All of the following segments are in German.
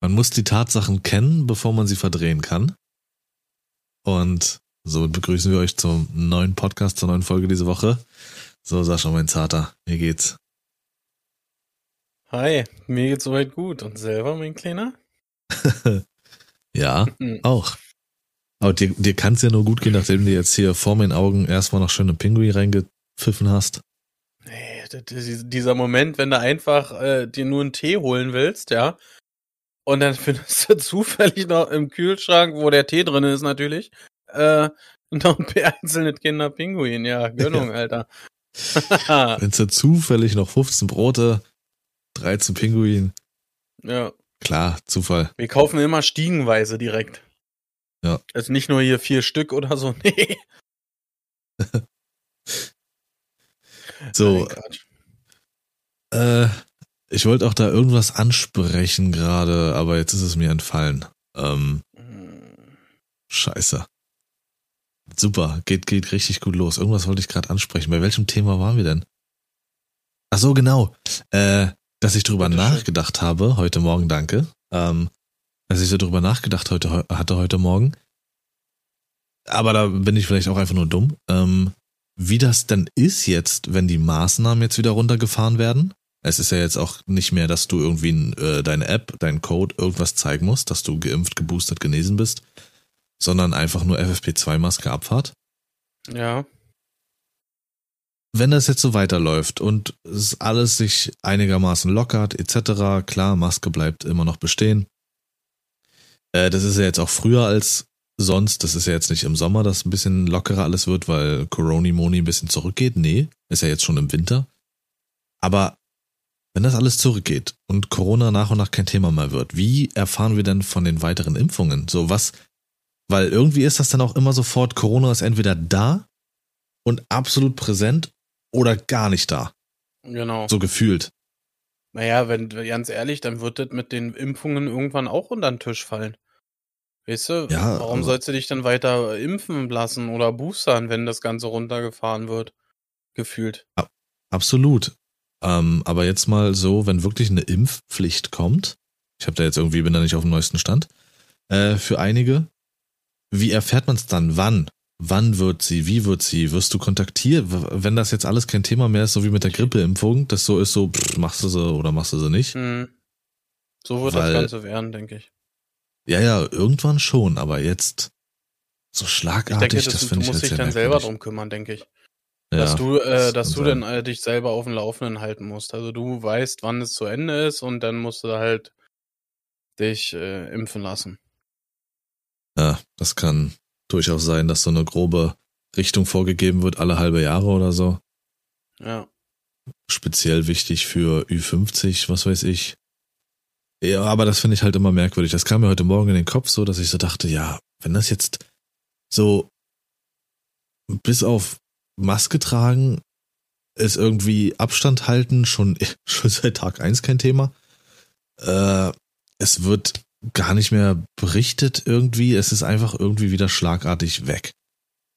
Man muss die Tatsachen kennen, bevor man sie verdrehen kann. Und so begrüßen wir euch zum neuen Podcast, zur neuen Folge diese Woche. So, Sascha, mein Zater, wie geht's? Hi, mir geht's soweit gut. Und selber, mein Kleiner? ja, hm. auch. Aber dir, dir kann es ja nur gut gehen, nachdem du jetzt hier vor meinen Augen erstmal noch schöne Pinguin reingepfiffen hast. Nee, dieser Moment, wenn du einfach äh, dir nur einen Tee holen willst, ja, und dann findest du zufällig noch im Kühlschrank, wo der Tee drin ist natürlich, äh, noch ein einzelnes Kinder Pinguin. Ja, Gönnung, Alter. Findest du zufällig noch 15 Brote, 13 Pinguin. Ja. Klar, Zufall. Wir kaufen immer stiegenweise direkt. Ja. Also nicht nur hier vier Stück oder so, nee. so. Äh, ich wollte auch da irgendwas ansprechen gerade, aber jetzt ist es mir entfallen. Ähm, scheiße. Super, geht, geht richtig gut los. Irgendwas wollte ich gerade ansprechen. Bei welchem Thema waren wir denn? Ach so, genau. Äh, dass ich drüber nachgedacht habe, heute Morgen, danke. Ähm, dass ich so drüber nachgedacht heute, hatte heute Morgen. Aber da bin ich vielleicht auch einfach nur dumm. Ähm, wie das denn ist jetzt, wenn die Maßnahmen jetzt wieder runtergefahren werden. Es ist ja jetzt auch nicht mehr, dass du irgendwie äh, deine App, deinen Code, irgendwas zeigen musst, dass du geimpft, geboostert, genesen bist, sondern einfach nur FFP2-Maske Abfahrt. Ja. Wenn das jetzt so weiterläuft und es alles sich einigermaßen lockert, etc., klar, Maske bleibt immer noch bestehen. Äh, das ist ja jetzt auch früher als sonst. Das ist ja jetzt nicht im Sommer, dass ein bisschen lockerer alles wird, weil Corona-Moni ein bisschen zurückgeht. Nee, ist ja jetzt schon im Winter. Aber wenn das alles zurückgeht und Corona nach und nach kein Thema mehr wird, wie erfahren wir denn von den weiteren Impfungen? So was, weil irgendwie ist das dann auch immer sofort, Corona ist entweder da und absolut präsent oder gar nicht da. Genau. So gefühlt. Naja, wenn, ganz ehrlich, dann wird das mit den Impfungen irgendwann auch unter den Tisch fallen. Weißt du, ja, warum sollst du dich dann weiter impfen lassen oder boostern, wenn das Ganze runtergefahren wird? Gefühlt. Absolut. Ähm, aber jetzt mal so, wenn wirklich eine Impfpflicht kommt, ich habe da jetzt irgendwie, bin da nicht auf dem neuesten Stand, äh, für einige, wie erfährt man es dann? Wann? Wann wird sie? Wie wird sie? Wirst du kontaktiert? Wenn das jetzt alles kein Thema mehr ist, so wie mit der Grippeimpfung, das so ist, so pff, machst du sie oder machst du sie nicht? Hm. So wird Weil, das Ganze werden, denke ich. Ja, ja, irgendwann schon, aber jetzt so schlagartig, ich denke, das, das finde ich Du musst dich dann selber drum kümmern, denke ich. Dass du, äh, dass du dann äh, dich selber auf dem Laufenden halten musst. Also du weißt, wann es zu Ende ist und dann musst du halt dich äh, impfen lassen. Ja, das kann durchaus sein, dass so eine grobe Richtung vorgegeben wird, alle halbe Jahre oder so. Ja. Speziell wichtig für Ü50, was weiß ich. Ja, aber das finde ich halt immer merkwürdig. Das kam mir heute Morgen in den Kopf so, dass ich so dachte, ja, wenn das jetzt so bis auf Maske tragen ist irgendwie Abstand halten schon, schon seit Tag eins kein Thema. Äh, es wird gar nicht mehr berichtet irgendwie. Es ist einfach irgendwie wieder schlagartig weg.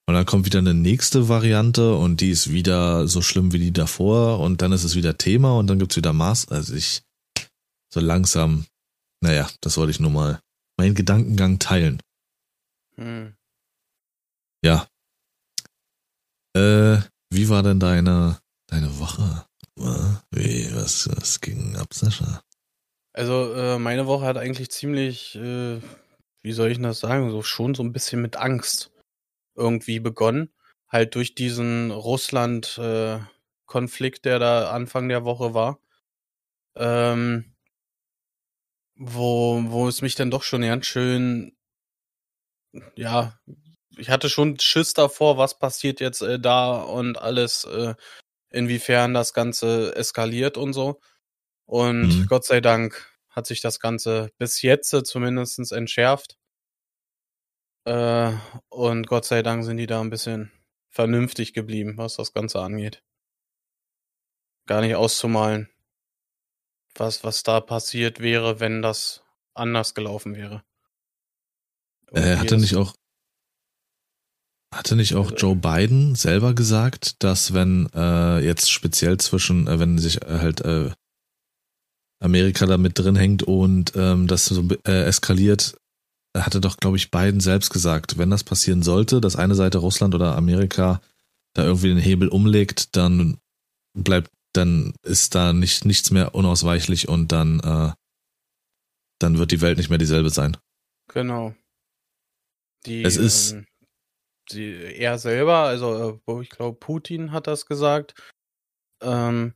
Und dann kommt wieder eine nächste Variante und die ist wieder so schlimm wie die davor und dann ist es wieder Thema und dann gibt's wieder Maß. Also ich so langsam, naja, das wollte ich nur mal meinen Gedankengang teilen. Hm. Ja, äh, wie war denn deine, deine Woche? Wie, was, was ging ab, Sascha? Also, äh, meine Woche hat eigentlich ziemlich, äh, wie soll ich das sagen, so schon so ein bisschen mit Angst irgendwie begonnen. Halt durch diesen Russland-Konflikt, äh, der da Anfang der Woche war. Ähm, wo, wo es mich dann doch schon ganz schön, ja, ich hatte schon Schiss davor, was passiert jetzt äh, da und alles, äh, inwiefern das Ganze eskaliert und so. Und mhm. Gott sei Dank hat sich das Ganze bis jetzt äh, zumindest entschärft. Äh, und Gott sei Dank sind die da ein bisschen vernünftig geblieben, was das Ganze angeht. Gar nicht auszumalen, was, was da passiert wäre, wenn das anders gelaufen wäre. Äh, hatte nicht auch hatte nicht auch Joe Biden selber gesagt, dass wenn äh, jetzt speziell zwischen, äh, wenn sich äh, halt äh, Amerika da mit drin hängt und ähm, das so äh, eskaliert, hatte doch, glaube ich, Biden selbst gesagt, wenn das passieren sollte, dass eine Seite Russland oder Amerika da irgendwie den Hebel umlegt, dann bleibt, dann ist da nicht nichts mehr unausweichlich und dann, äh, dann wird die Welt nicht mehr dieselbe sein. Genau. Die, Es ist- ähm, die, er selber, also äh, ich glaube, Putin hat das gesagt. Ähm,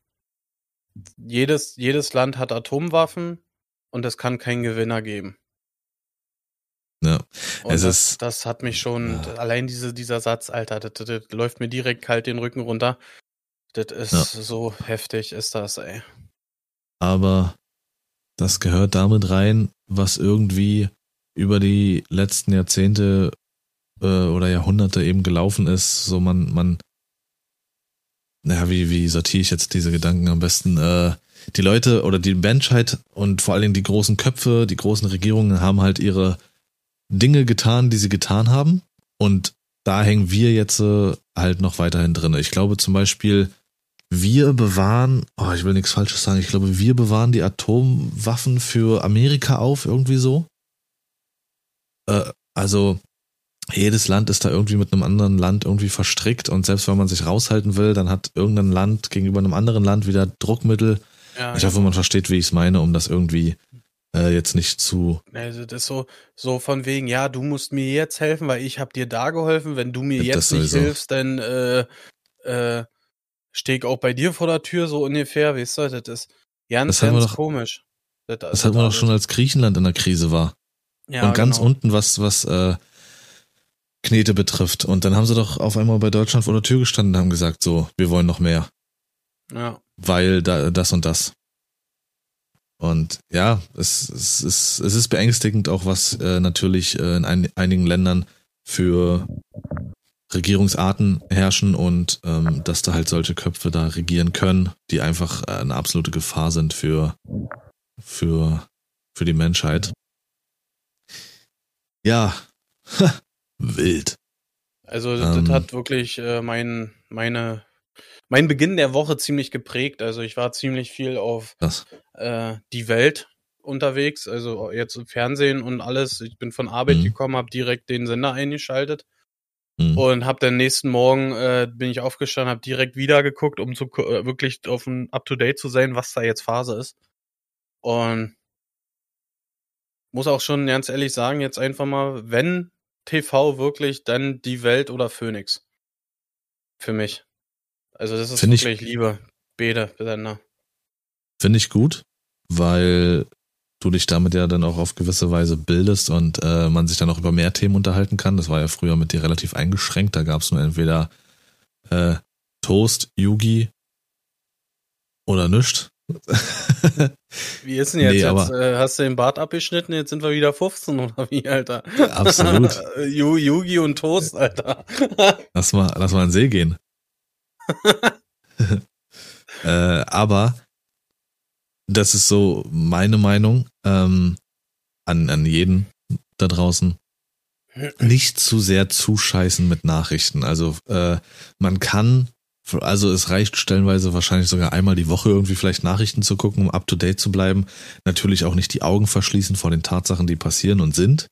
jedes, jedes Land hat Atomwaffen und es kann keinen Gewinner geben. Ja. Und Es das, ist- das hat mich schon, Ja. allein diese, dieser Satz, Alter, das, das, das läuft mir direkt kalt den Rücken runter. Das ist Ja. so heftig, ist das, ey. aber das gehört damit rein, was irgendwie über die letzten Jahrzehnte äh, oder Jahrhunderte eben gelaufen ist. So man, man, naja, wie, wie sortiere ich jetzt diese Gedanken am besten? Äh, die Leute oder die Menschheit und vor allen Dingen die großen Köpfe, die großen Regierungen haben halt ihre Dinge getan, die sie getan haben. Und da hängen wir jetzt äh, halt noch weiterhin drin. Ich glaube zum Beispiel, wir bewahren, oh, ich will nichts Falsches sagen, ich glaube, wir bewahren die Atomwaffen für Amerika auf, irgendwie so. Äh, also, jedes Land ist da irgendwie mit einem anderen Land irgendwie verstrickt und selbst wenn man sich raushalten will, dann hat irgendein Land gegenüber einem anderen Land wieder Druckmittel. Ja, Ich hoffe, man versteht, wie ich es meine, um das irgendwie äh, jetzt nicht zu. Also das ist so, so von wegen, ja, du musst mir jetzt helfen, weil ich habe dir da geholfen. Wenn du mir jetzt das nicht sowieso. hilfst, dann äh, äh, stehe ich auch bei dir vor der Tür, so ungefähr, weißt du, das ist ganz, Das ganz doch- komisch. Das hatten wir doch schon, als Griechenland in der Krise war. ja, und ganz genau. unten, was, was äh, Knete betrifft. Und dann haben sie doch auf einmal bei Deutschland vor der Tür gestanden und haben gesagt, so, wir wollen noch mehr. Ja, weil da, das und das. Und ja, es, es, es, es ist beängstigend auch, was äh, natürlich äh, in ein, einigen Ländern für Regierungsarten herrschen und ähm, dass da halt solche Köpfe da regieren können, die einfach äh, eine absolute Gefahr sind für, für, für die Menschheit. Ja, wild. also das, Ähm. hat wirklich äh, mein, meine, mein Beginn der Woche ziemlich geprägt. Also ich war ziemlich viel auf äh, die Welt unterwegs, also jetzt im Fernsehen und alles. Ich bin von Arbeit Mhm. gekommen, habe direkt den Sender eingeschaltet Hm. und habe dann nächsten Morgen äh, bin ich aufgestanden, habe direkt wieder geguckt, um zu äh, wirklich auf ein up to date zu sein, was da jetzt Phase ist. Und muss auch schon ganz ehrlich sagen, jetzt einfach mal, wenn TV wirklich, dann die Welt oder Phoenix. Für mich. Also das ist Find ich- wirklich Liebe. Beide Sender. Finde ich gut, weil du dich damit ja dann auch auf gewisse Weise bildest und äh, man sich dann auch über mehr Themen unterhalten kann. Das war ja früher mit dir relativ eingeschränkt. Da gab es nur entweder äh, Toast, Yugi oder nischt. Wie ist denn jetzt? Nee, jetzt äh, hast du den Bart abgeschnitten, jetzt sind wir wieder 15 oder wie, Alter? Absolut. Yu- Yugi und Toast, Alter. Lass mal, lass mal in den See gehen. äh, aber das ist so meine Meinung ähm, an, an jeden da draußen. Nicht zu sehr zuscheißen mit Nachrichten. Also äh, man kann, also es reicht stellenweise wahrscheinlich sogar einmal die Woche irgendwie vielleicht Nachrichten zu gucken, um up to date zu bleiben. Natürlich auch nicht die Augen verschließen vor den Tatsachen, die passieren und sind.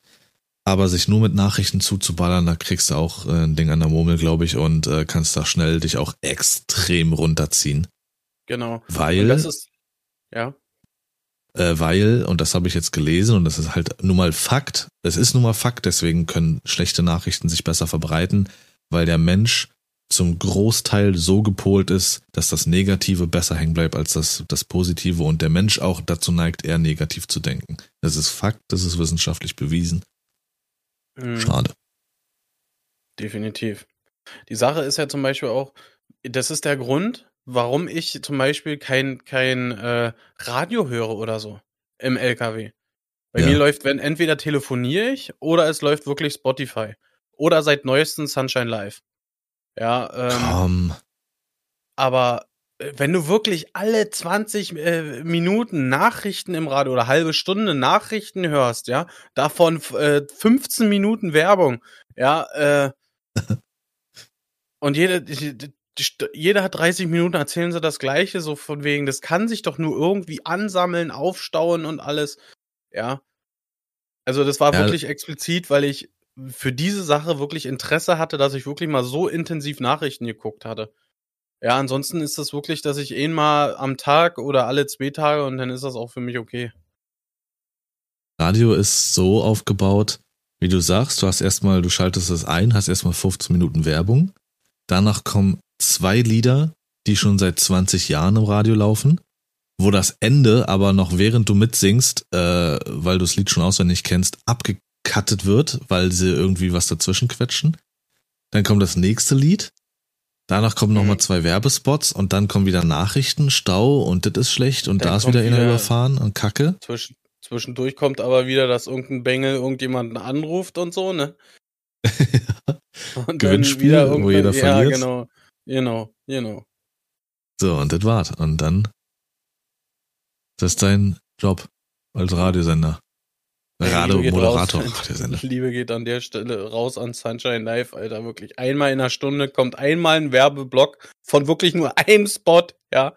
Aber sich nur mit Nachrichten zuzuballern, da kriegst du auch äh, ein Ding an der Murmel, glaube ich, und äh, kannst da schnell dich auch extrem runterziehen. Genau. Und Weil, das ist, ja, äh, weil, und das habe ich jetzt gelesen, und das ist halt nun mal Fakt, es ist nun mal Fakt, deswegen können schlechte Nachrichten sich besser verbreiten, weil der Mensch zum Großteil so gepolt ist, dass das Negative besser hängen bleibt als das, das Positive und der Mensch auch dazu neigt, eher negativ zu denken. Das ist Fakt, das ist wissenschaftlich bewiesen. mhm, Schade. definitiv. Die Sache ist ja zum Beispiel auch, das ist der Grund, warum ich zum Beispiel kein, kein äh, Radio höre oder so im LKW. Bei Ja. mir läuft, wenn entweder telefoniere ich oder es läuft wirklich Spotify. Oder seit neuestem Sunshine Live. Ja, ähm, Komm. Aber äh, wenn du wirklich alle 20 äh, Minuten Nachrichten im Radio oder halbe Stunde Nachrichten hörst, ja, davon äh, 15 Minuten Werbung, ja, äh, und jede, jeder hat 30 Minuten, erzählen sie das Gleiche, so von wegen, das kann sich doch nur irgendwie ansammeln, aufstauen und alles. Ja. Also das war ja. wirklich explizit, weil ich für diese Sache wirklich Interesse hatte, dass ich wirklich mal so intensiv Nachrichten geguckt hatte. Ja, ansonsten ist das wirklich, dass ich eh mal am Tag oder alle zwei Tage und dann ist das auch für mich okay. Radio ist so aufgebaut, wie du sagst, du hast erstmal, du schaltest es ein, hast erstmal 15 Minuten Werbung. Danach kommen zwei Lieder, die schon seit 20 Jahren im Radio laufen, wo das Ende aber noch während du mitsingst, äh, weil du das Lied schon auswendig kennst, abgekattet wird, weil sie irgendwie was dazwischen quetschen. Dann kommt das nächste Lied. Danach kommen nochmal mhm. zwei Werbespots und dann kommen wieder Nachrichten, Stau und das ist schlecht und dann da ist wieder einer überfahren und Kacke. Zwischen, zwischendurch kommt aber wieder, dass irgendein Bengel irgendjemanden anruft und so, ne? und Gewinnspiel, wo jeder verliert. Ja, genau. Genau, genau. So, und das war's. Und dann, das ist dein Job als Radiosender. Radio-Moderator. Liebe geht an der Stelle raus an Sunshine Live, Alter. Wirklich einmal in einer Stunde kommt einmal ein Werbeblock von wirklich nur einem Spot, ja.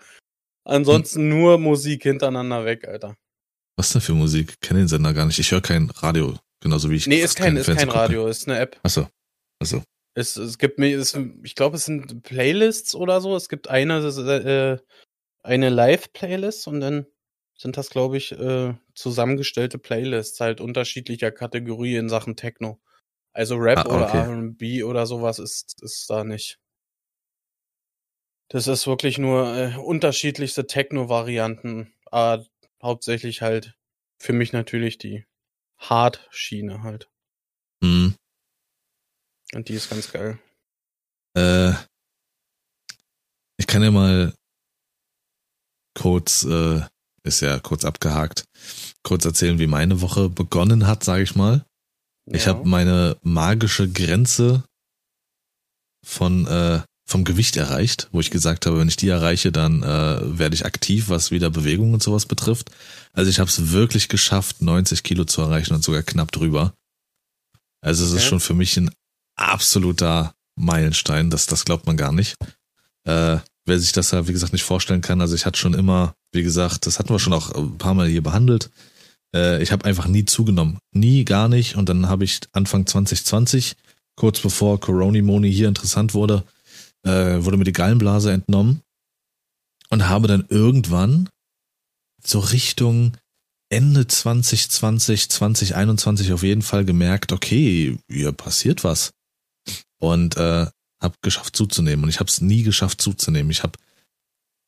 Ansonsten hm. nur Musik hintereinander weg, Alter. Was denn für Musik? Ich kenne den Sender gar nicht. Ich höre kein Radio, genauso wie ich. Nee, ist kein, ist kein Radio, ist eine App. Achso. Achso. Es, es gibt mir, ich glaube, es sind Playlists oder so. Es gibt eine, äh, eine Live-Playlist und dann sind das, glaube ich, äh, zusammengestellte Playlists halt unterschiedlicher Kategorie in Sachen Techno. Also Rap ah, okay. oder RB oder sowas ist, ist da nicht. Das ist wirklich nur äh, unterschiedlichste Techno-Varianten. Aber hauptsächlich halt für mich natürlich die Hard-Schiene halt. Mhm. Und die ist ganz geil. Äh, ich kann ja mal kurz, äh, ist ja kurz abgehakt, kurz erzählen, wie meine Woche begonnen hat, sage ich mal. Ja. Ich habe meine magische Grenze von äh, vom Gewicht erreicht, wo ich gesagt habe, wenn ich die erreiche, dann äh, werde ich aktiv, was wieder Bewegung und sowas betrifft. Also ich habe es wirklich geschafft, 90 Kilo zu erreichen und sogar knapp drüber. Also es okay. ist schon für mich ein absoluter Meilenstein. Das, das glaubt man gar nicht. Äh, wer sich das ja, wie gesagt, nicht vorstellen kann, also ich hatte schon immer, wie gesagt, das hatten wir schon auch ein paar Mal hier behandelt. Äh, ich habe einfach nie zugenommen. Nie, gar nicht. Und dann habe ich Anfang 2020, kurz bevor Coronimoni hier interessant wurde, äh, wurde mir die Gallenblase entnommen und habe dann irgendwann so Richtung Ende 2020, 2021 auf jeden Fall gemerkt, okay, hier passiert was und äh, habe geschafft zuzunehmen. Und ich habe es nie geschafft zuzunehmen. Ich habe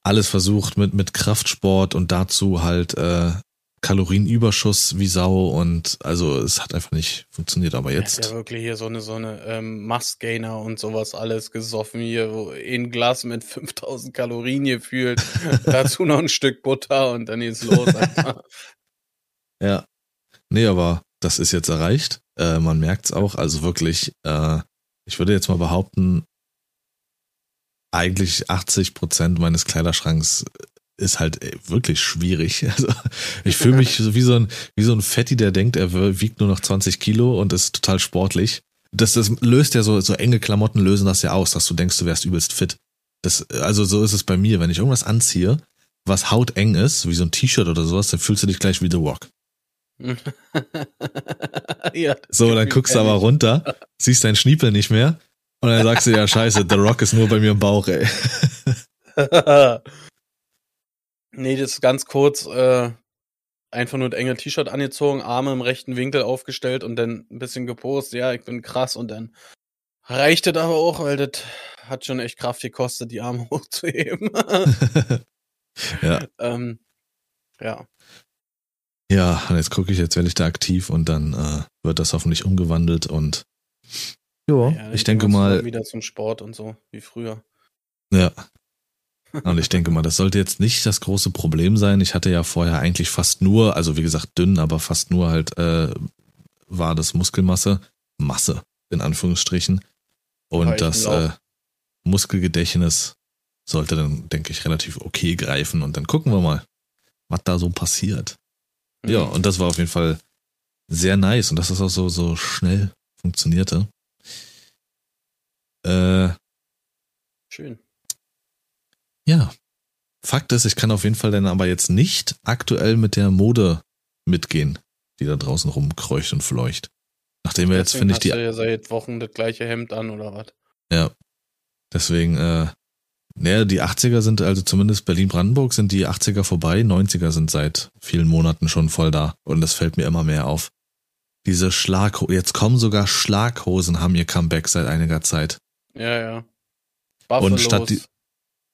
alles versucht mit mit Kraftsport und dazu halt äh, Kalorienüberschuss wie Sau und also es hat einfach nicht funktioniert. Aber jetzt. Ja, wirklich hier so eine so eine ähm, Mustgainer und sowas alles gesoffen hier, wo ein Glas mit 5000 Kalorien gefühlt, dazu noch ein Stück Butter und dann geht's los. ja, nee, aber das ist jetzt erreicht. Äh, man merkt's auch. Also wirklich. Äh, ich würde jetzt mal behaupten, eigentlich 80 Prozent meines Kleiderschranks ist halt äh, wirklich schwierig. Also ich fühle mich so wie so ein wie so ein Fetti, der denkt, er wiegt nur noch 20 Kilo und ist total sportlich. Das, das löst ja so so enge Klamotten lösen das ja aus, dass du denkst, du wärst übelst fit. Das also so ist es bei mir, wenn ich irgendwas anziehe, was hauteng ist, wie so ein T-Shirt oder sowas, dann fühlst du dich gleich wie The Rock. ja, so, dann guckst du aber runter, siehst deinen Schniepel nicht mehr und dann sagst du, ja, scheiße, The Rock ist nur bei mir im Bauch, ey. nee, das ist ganz kurz, äh, einfach nur ein enge T-Shirt angezogen, Arme im rechten Winkel aufgestellt und dann ein bisschen gepostet, ja, ich bin krass und dann reicht das aber auch, weil das hat schon echt Kraft gekostet, die Arme hochzuheben. ja. Ähm, ja. Ja, und jetzt gucke ich, jetzt werde ich da aktiv und dann äh, wird das hoffentlich umgewandelt und jo, ja, ich denke mal. Wieder zum Sport und so, wie früher. Ja. Und ich denke mal, das sollte jetzt nicht das große Problem sein. Ich hatte ja vorher eigentlich fast nur, also wie gesagt dünn, aber fast nur halt äh, war das Muskelmasse, Masse in Anführungsstrichen. Und ja, das äh, Muskelgedächtnis sollte dann, denke ich, relativ okay greifen. Und dann gucken wir mal, was da so passiert. Ja, mhm. und das war auf jeden Fall sehr nice und dass das auch so, so schnell funktionierte. Äh, Schön. Ja. Fakt ist, ich kann auf jeden Fall dann aber jetzt nicht aktuell mit der Mode mitgehen, die da draußen rumkreucht und fleucht. Nachdem wir jetzt, finde ich, die. Du ja seit Wochen das gleiche Hemd an oder was? Ja. Deswegen, äh, naja, die 80er sind, also zumindest Berlin-Brandenburg sind die 80er vorbei, 90er sind seit vielen Monaten schon voll da. Und das fällt mir immer mehr auf. Diese Schlaghosen, jetzt kommen sogar Schlaghosen, haben ihr Comeback seit einiger Zeit. Ja, ja. Buffalos. Und statt die,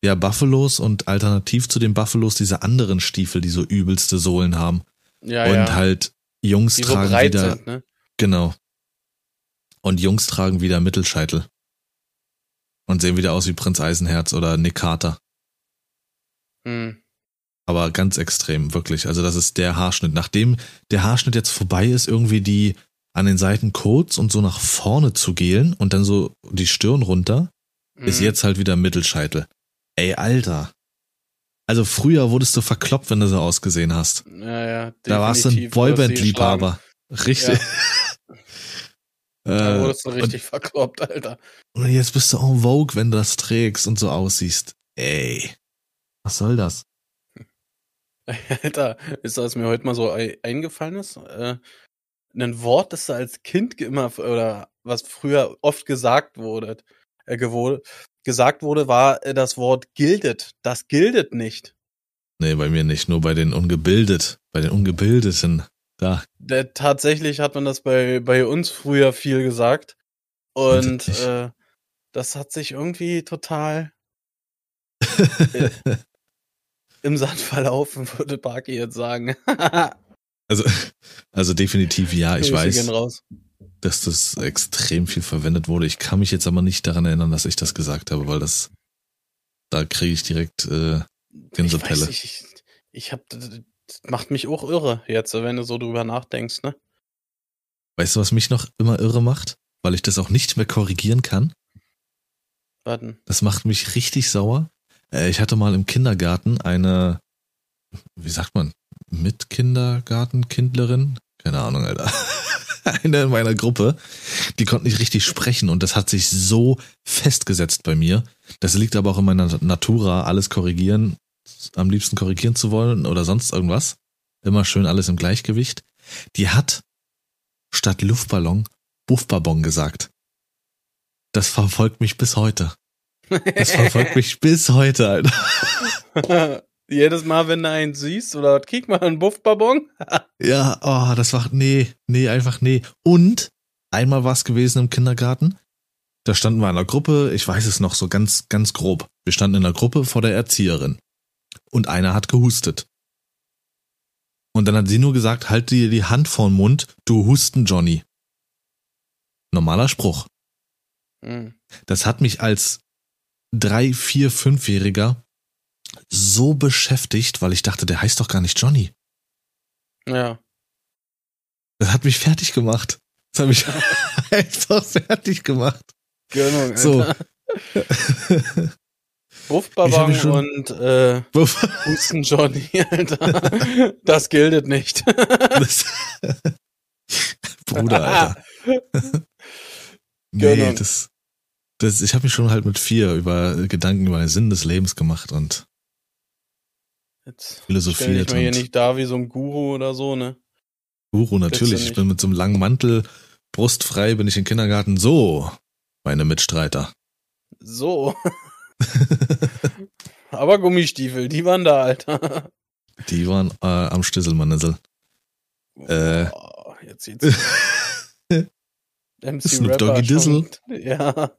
ja, Buffalos und alternativ zu den Buffalos diese anderen Stiefel, die so übelste Sohlen haben. Ja, und ja. halt Jungs Die so tragen breit wieder, sind, ne? genau. Und Jungs tragen wieder Mittelscheitel. Und sehen wieder aus wie Prinz Eisenherz oder Nick Carter. Hm. Aber ganz extrem, wirklich. Also das ist der Haarschnitt. Nachdem der Haarschnitt jetzt vorbei ist, irgendwie die an den Seiten kurz und so nach vorne zu gehen und dann so die Stirn runter, ist Mhm. jetzt halt wieder Mittelscheitel. Ey, Alter. Also früher wurdest du verkloppt, wenn du so ausgesehen hast. Ja, ja. Da warst du ein Boyband-Liebhaber. Richtig. geschlagen. Da Äh, wurdest du richtig verkloppt, Alter. und jetzt bist du en vogue, wenn du das trägst und so aussiehst. Ey. Was soll das? Alter, ist das mir heute mal so ei- eingefallen ist? Äh, ein Wort, das da als Kind immer oder was früher oft gesagt wurde, äh, gewohl, gesagt wurde, war äh, das Wort gildet. Das gildet nicht. Nee, bei mir nicht. Nur bei den ungebildet, bei den Ungebildeten. Da. Der, tatsächlich hat man das bei, bei uns früher viel gesagt. Und äh, das hat sich irgendwie total im Sand verlaufen, würde Barky jetzt sagen. Also, also definitiv ja, ich Grüße weiß, dass das extrem viel verwendet wurde. Ich kann mich jetzt aber nicht daran erinnern, dass ich das gesagt habe, weil das, da kriege ich direkt äh, Gänsepelle. Ich, ich, ich hab, das macht mich auch irre jetzt, wenn du so drüber nachdenkst, ne? Weißt du, was mich noch immer irre macht? Weil ich das auch nicht mehr korrigieren kann. Warten. Das macht mich richtig sauer. Äh, ich hatte mal im Kindergarten eine, wie sagt man, Mitkindergartenkindlerin? Keine Ahnung, Alter. eine in meiner Gruppe, die konnte nicht richtig sprechen und das hat sich so festgesetzt bei mir. Das liegt aber auch in meiner Natura, alles korrigieren, am liebsten korrigieren zu wollen oder sonst irgendwas. Immer schön alles im Gleichgewicht. Die hat statt Luftballon Buffballon gesagt. Das verfolgt mich bis heute. Das verfolgt mich bis heute, Alter. Jedes Mal, wenn du einen siehst, oder kick mal einen Buffballon. Ja, oh, das war, nee, nee, einfach nee. Und einmal war es gewesen im Kindergarten. Da standen wir in einer Gruppe, ich weiß es noch so ganz, ganz grob. Wir standen in einer Gruppe vor der Erzieherin. Und einer hat gehustet. Und dann hat sie nur gesagt, halt dir die Hand vor den Mund, du Husten, Johnny. Normaler Spruch. Hm. Das hat mich als drei, vier, fünfjähriger so beschäftigt, weil ich dachte, der heißt doch gar nicht Johnny. Ja. Das hat mich fertig gemacht. Das hat mich einfach fertig gemacht. Genau. So. Schon- und äh, Husten Johnny, Alter. Das gildet nicht. Das- Bruder, Alter. Nee, das, das, ich habe mich schon halt mit vier über Gedanken über den Sinn des Lebens gemacht und Jetzt stell philosophiert dich mal hier nicht da wie so ein Guru oder so, ne? Guru natürlich. Ich bin mit so einem langen Mantel, brustfrei, bin ich im Kindergarten. So, meine Mitstreiter. So. Aber Gummistiefel, die waren da, Alter. Die waren äh, am Stisselmannessel. Äh. Boah, jetzt sieht's MC Snoop Doggy schon- Ja.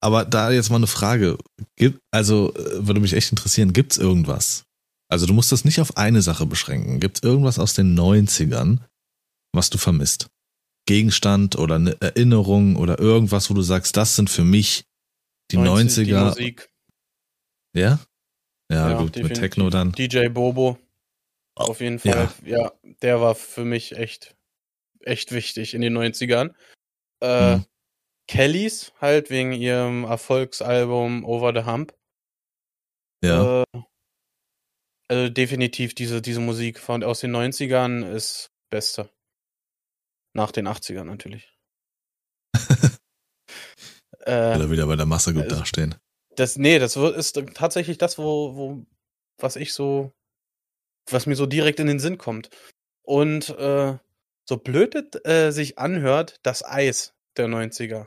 Aber da jetzt mal eine Frage. Gibt, also, äh, würde mich echt interessieren, gibt's irgendwas? Also, du musst das nicht auf eine Sache beschränken. Gibt's irgendwas aus den 90ern, was du vermisst? Gegenstand oder eine Erinnerung oder irgendwas, wo du sagst, das sind für mich die 90, 90er. Musik. ja? Ja, Ja, gut, mit. Techno dann. DJ Bobo. Auf jeden Fall. Ja. der war für mich echt, echt wichtig in den 90ern. Äh, Mhm. Kellys halt wegen ihrem Erfolgsalbum Over the Hump. Ja. Äh, also definitiv diese, diese Musik von, aus den 90ern ist beste. Nach den 80ern natürlich. äh, Oder wieder bei der Masse gut also- dastehen. Das, nee, das ist tatsächlich das, wo, wo, was ich so, was mir so direkt in den Sinn kommt. Und äh, so blöd äh, sich anhört, das Eis der 90er,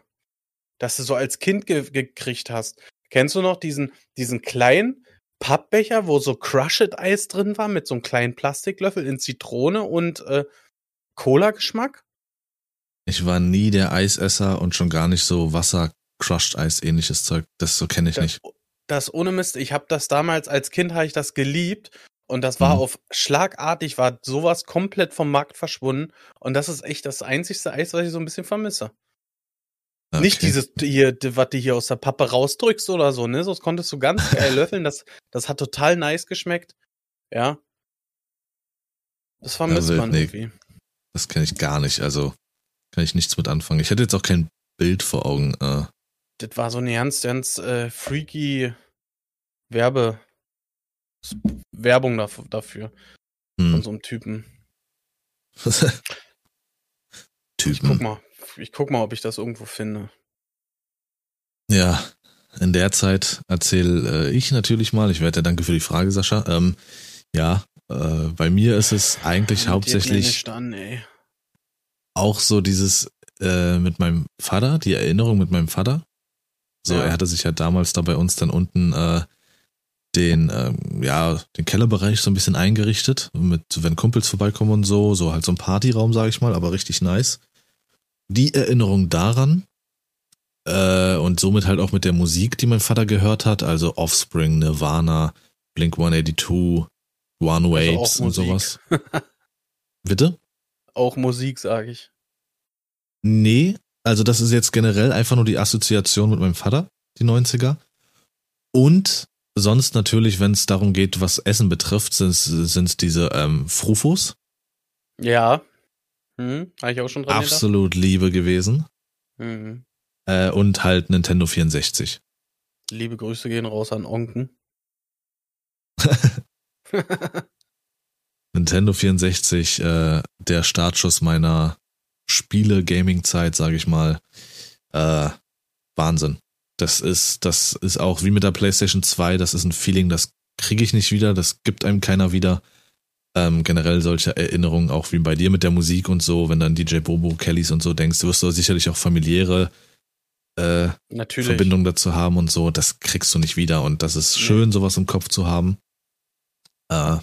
das du so als Kind ge gekriegt hast. Kennst du noch diesen, diesen kleinen Pappbecher, wo so Crush-It-Eis drin war, mit so einem kleinen Plastiklöffel in Zitrone und äh, Cola-Geschmack? Ich war nie der Eisesser und schon gar nicht so Wasser Crushed Eis ähnliches Zeug. Das so kenne ich das, nicht. Das ohne Mist, ich habe das damals als Kind habe ich das geliebt und das war mhm. auf schlagartig war sowas komplett vom Markt verschwunden und das ist echt das einzigste Eis, was ich so ein bisschen vermisse. Okay. Nicht dieses hier, was du hier aus der Pappe rausdrückst oder so, ne? So konntest du ganz geil löffeln. Das, das hat total nice geschmeckt. Ja. Das vermisst also, man nee, irgendwie. Das kenne ich gar nicht. Also kann ich nichts mit anfangen. Ich hätte jetzt auch kein Bild vor Augen. Äh. Das war so eine ganz, ganz äh, freaky Werbe Werbung dafür. Hm. Von so einem Typen. Typen. Ich guck mal. Ich guck mal, ob ich das irgendwo finde. Ja, in der Zeit erzähle äh, ich natürlich mal. Ich werde ja danke für die Frage, Sascha. Ähm, ja, äh, bei mir ist es eigentlich hauptsächlich an, auch so dieses äh, mit meinem Vater, die Erinnerung mit meinem Vater. So, ja. er hatte sich ja damals da bei uns dann unten äh, den, ähm, ja, den Kellerbereich so ein bisschen eingerichtet, mit, wenn Kumpels vorbeikommen und so, so halt so ein Partyraum, sag ich mal, aber richtig nice. Die Erinnerung daran, äh, und somit halt auch mit der Musik, die mein Vater gehört hat, also Offspring, Nirvana, Blink 182, One also Waves also und sowas. Bitte? Auch Musik, sage ich. Nee, also das ist jetzt generell einfach nur die Assoziation mit meinem Vater, die 90er. Und sonst natürlich, wenn es darum geht, was Essen betrifft, sind es diese ähm, Frufos. Ja. Hm, habe ich auch schon dran Absolut gedacht. Liebe gewesen. Mhm. Äh, und halt Nintendo 64. Liebe Grüße gehen raus an Onken. Nintendo 64, äh, der Startschuss meiner Spiele-Gaming-Zeit, sage ich mal. Äh, Wahnsinn. Das ist, das ist auch wie mit der PlayStation 2, das ist ein Feeling, das kriege ich nicht wieder, das gibt einem keiner wieder. Ähm, generell solche Erinnerungen, auch wie bei dir mit der Musik und so, wenn dann DJ Bobo, Kellys und so denkst, wirst du sicherlich auch familiäre äh, Verbindung dazu haben und so, das kriegst du nicht wieder und das ist schön, ja. sowas im Kopf zu haben. Äh,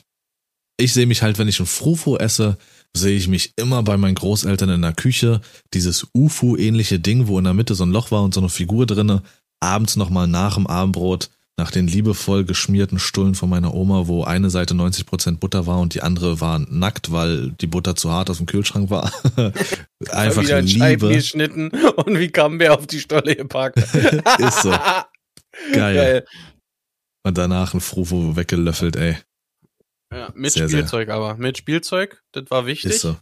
ich sehe mich halt, wenn ich ein Frufo esse, sehe ich mich immer bei meinen Großeltern in der Küche, dieses UFO-ähnliche Ding, wo in der Mitte so ein Loch war und so eine Figur drinne, abends nochmal nach dem Abendbrot, nach den liebevoll geschmierten Stullen von meiner Oma, wo eine Seite 90% Butter war und die andere war nackt, weil die Butter zu hart aus dem Kühlschrank war. Einfach wieder Liebe. Scheiben geschnitten und wie kam wer auf die Stolle gepackt. Ist so. Geil. Geil. Und danach ein Frufo weggelöffelt, ey. Ja, mit sehr, Spielzeug sehr. aber. Mit Spielzeug, das war wichtig. Ist so.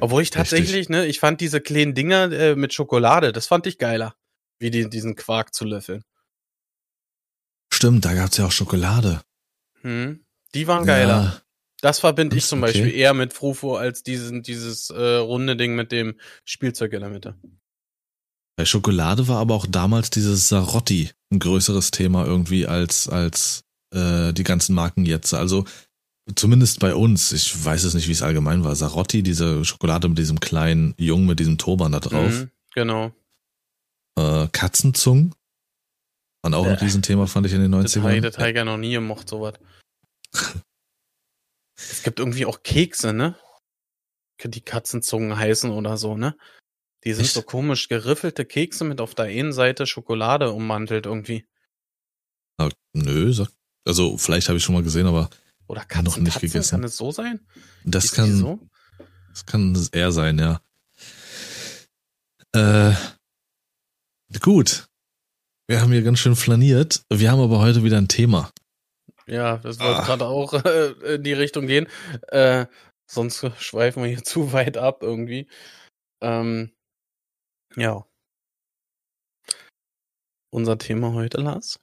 Obwohl ich tatsächlich, Richtig. ne, ich fand diese kleinen Dinger äh, mit Schokolade, das fand ich geiler. Wie die, diesen Quark zu löffeln. Stimmt, da gab's ja auch Schokolade. Hm, die waren geiler. Ja. Das verbinde ich zum okay. Beispiel eher mit Frufo als diesen, dieses äh, runde Ding mit dem Spielzeug in der Mitte. Bei Schokolade war aber auch damals dieses Sarotti ein größeres Thema irgendwie als, als äh, die ganzen Marken jetzt. Also zumindest bei uns, ich weiß es nicht, wie es allgemein war. Sarotti, diese Schokolade mit diesem kleinen Jungen mit diesem Turban da drauf. Mhm, genau. Äh, Katzenzungen waren auch äh, ein Riesenthema, fand ich in den 90ern. Das habe ich ja noch nie gemocht, sowas. es gibt irgendwie auch Kekse, ne? Die Katzenzungen heißen oder so, ne? Die sind Echt? so komisch geriffelte Kekse mit auf der einen Seite Schokolade ummantelt irgendwie. Na, nö, sag, also vielleicht habe ich schon mal gesehen, aber oder Katzen, noch nicht Katzen, gegessen. Kann es so sein? Das Ist kann, so? das kann eher sein, ja. Äh, gut. Wir haben hier ganz schön flaniert. Wir haben aber heute wieder ein Thema. Ja, das wollte ah. gerade auch äh, in die Richtung gehen. Äh, sonst schweifen wir hier zu weit ab irgendwie. Ähm, ja. Unser Thema heute, Lars?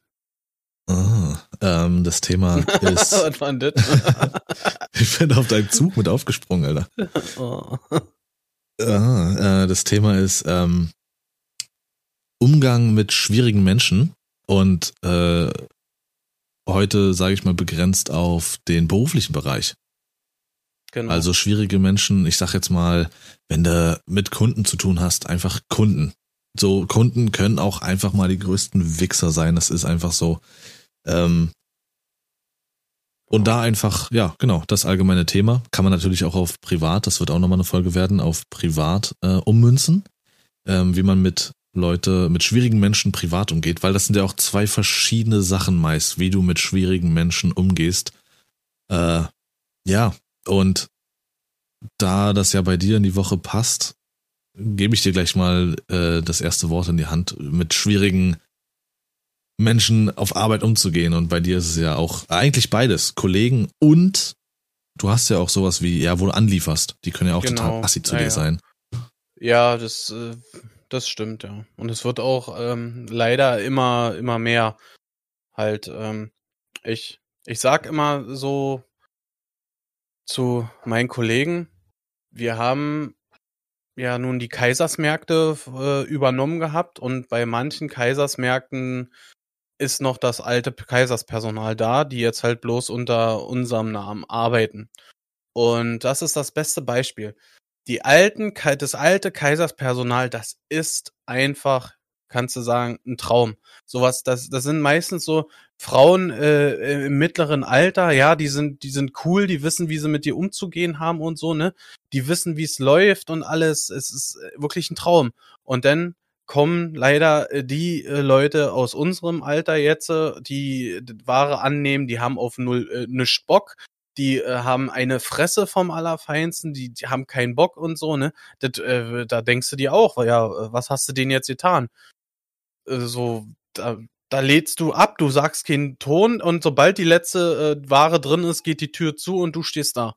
Ah, ähm, das Thema ist. Was war denn ich bin auf deinen Zug mit aufgesprungen, Alter. Oh. Ah, äh, das Thema ist ähm, Umgang mit schwierigen Menschen. Und äh, heute, sage ich mal, begrenzt auf den beruflichen Bereich. Genau. Also schwierige Menschen, ich sag jetzt mal, wenn du mit Kunden zu tun hast, einfach Kunden. So, Kunden können auch einfach mal die größten Wichser sein. Das ist einfach so. Ähm, und da einfach, ja, genau, das allgemeine Thema kann man natürlich auch auf Privat, das wird auch nochmal eine Folge werden, auf Privat äh, ummünzen, ähm, wie man mit Leute, mit schwierigen Menschen privat umgeht, weil das sind ja auch zwei verschiedene Sachen meist, wie du mit schwierigen Menschen umgehst. Äh, ja, und da das ja bei dir in die Woche passt, gebe ich dir gleich mal äh, das erste Wort in die Hand, mit schwierigen Menschen auf Arbeit umzugehen. Und bei dir ist es ja auch eigentlich beides, Kollegen und du hast ja auch sowas wie, ja, wo du anlieferst. Die können ja auch genau. total assi zu ja, dir ja. sein. Ja, das, äh, das stimmt, ja. Und es wird auch ähm, leider immer, immer mehr halt, ähm, ich, ich sag immer so zu meinen Kollegen, wir haben ja nun die Kaisersmärkte äh, übernommen gehabt und bei manchen Kaisersmärkten ist noch das alte Kaiserspersonal da, die jetzt halt bloß unter unserem Namen arbeiten. Und das ist das beste Beispiel. Die alten, das alte Kaiserspersonal, das ist einfach, kannst du sagen, ein Traum. Sowas, das, das sind meistens so Frauen äh, im mittleren Alter, ja, die sind, die sind cool, die wissen, wie sie mit dir umzugehen haben und so, ne? Die wissen, wie es läuft und alles. Es ist wirklich ein Traum. Und dann kommen leider äh, die äh, Leute aus unserem Alter jetzt, äh, die Ware annehmen, die haben auf null äh, ne Spock, die äh, haben eine Fresse vom Allerfeinsten, die, die haben keinen Bock und so, ne? Das, äh, da denkst du dir auch, ja, was hast du denen jetzt getan? Äh, so, da, da lädst du ab, du sagst keinen Ton und sobald die letzte äh, Ware drin ist, geht die Tür zu und du stehst da.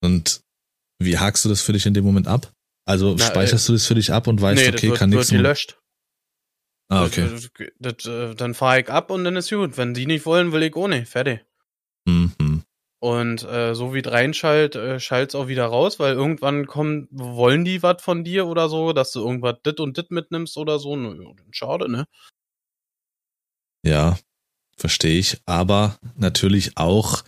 Und wie hakst du das für dich in dem Moment ab? Also Na, speicherst äh, du das für dich ab und weißt, nee, okay, wird, kann nichts. Wird gelöscht. Ah, okay. Das, das, das, äh, dann fahre ich ab und dann ist gut. Wenn die nicht wollen, will ich ohne. Fertig. Mhm. Und äh, so wie reinschallt, äh, schalt's auch wieder raus, weil irgendwann kommen, wollen die was von dir oder so, dass du irgendwas dit und dit mitnimmst oder so. Schade, ne? Ja, verstehe ich. Aber natürlich auch,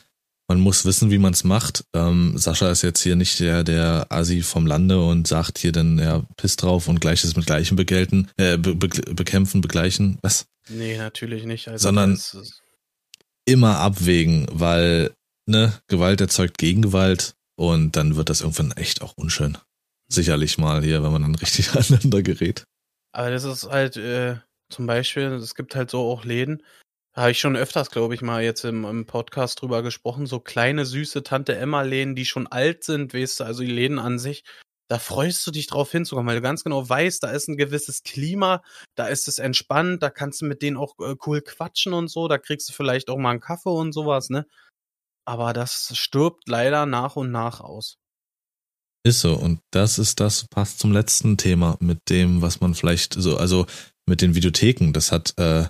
man muss wissen, wie man es macht. Ähm, Sascha ist jetzt hier nicht der, der Asi vom Lande und sagt hier dann, ja, piss drauf und Gleiches mit Gleichem begelten, äh, be be bekämpfen, begleichen. Was? Nee, natürlich nicht. Also Sondern immer abwägen, weil, ne, Gewalt erzeugt Gegengewalt und dann wird das irgendwann echt auch unschön. Sicherlich mal hier, wenn man dann richtig aneinander gerät. Aber das ist halt, äh, zum Beispiel, es gibt halt so auch Läden, habe ich schon öfters, glaube ich, mal jetzt im, im, Podcast drüber gesprochen. So kleine, süße Tante-Emma-Läden, die schon alt sind, weißt du, also die Läden an sich. Da freust du dich drauf hinzukommen, weil du ganz genau weißt, da ist ein gewisses Klima, da ist es entspannt, da kannst du mit denen auch äh, cool quatschen und so, da kriegst du vielleicht auch mal einen Kaffee und sowas, ne? Aber das stirbt leider nach und nach aus. Ist so, und das ist das, passt zum letzten Thema mit dem, was man vielleicht so, also mit den Videotheken, das hat äh,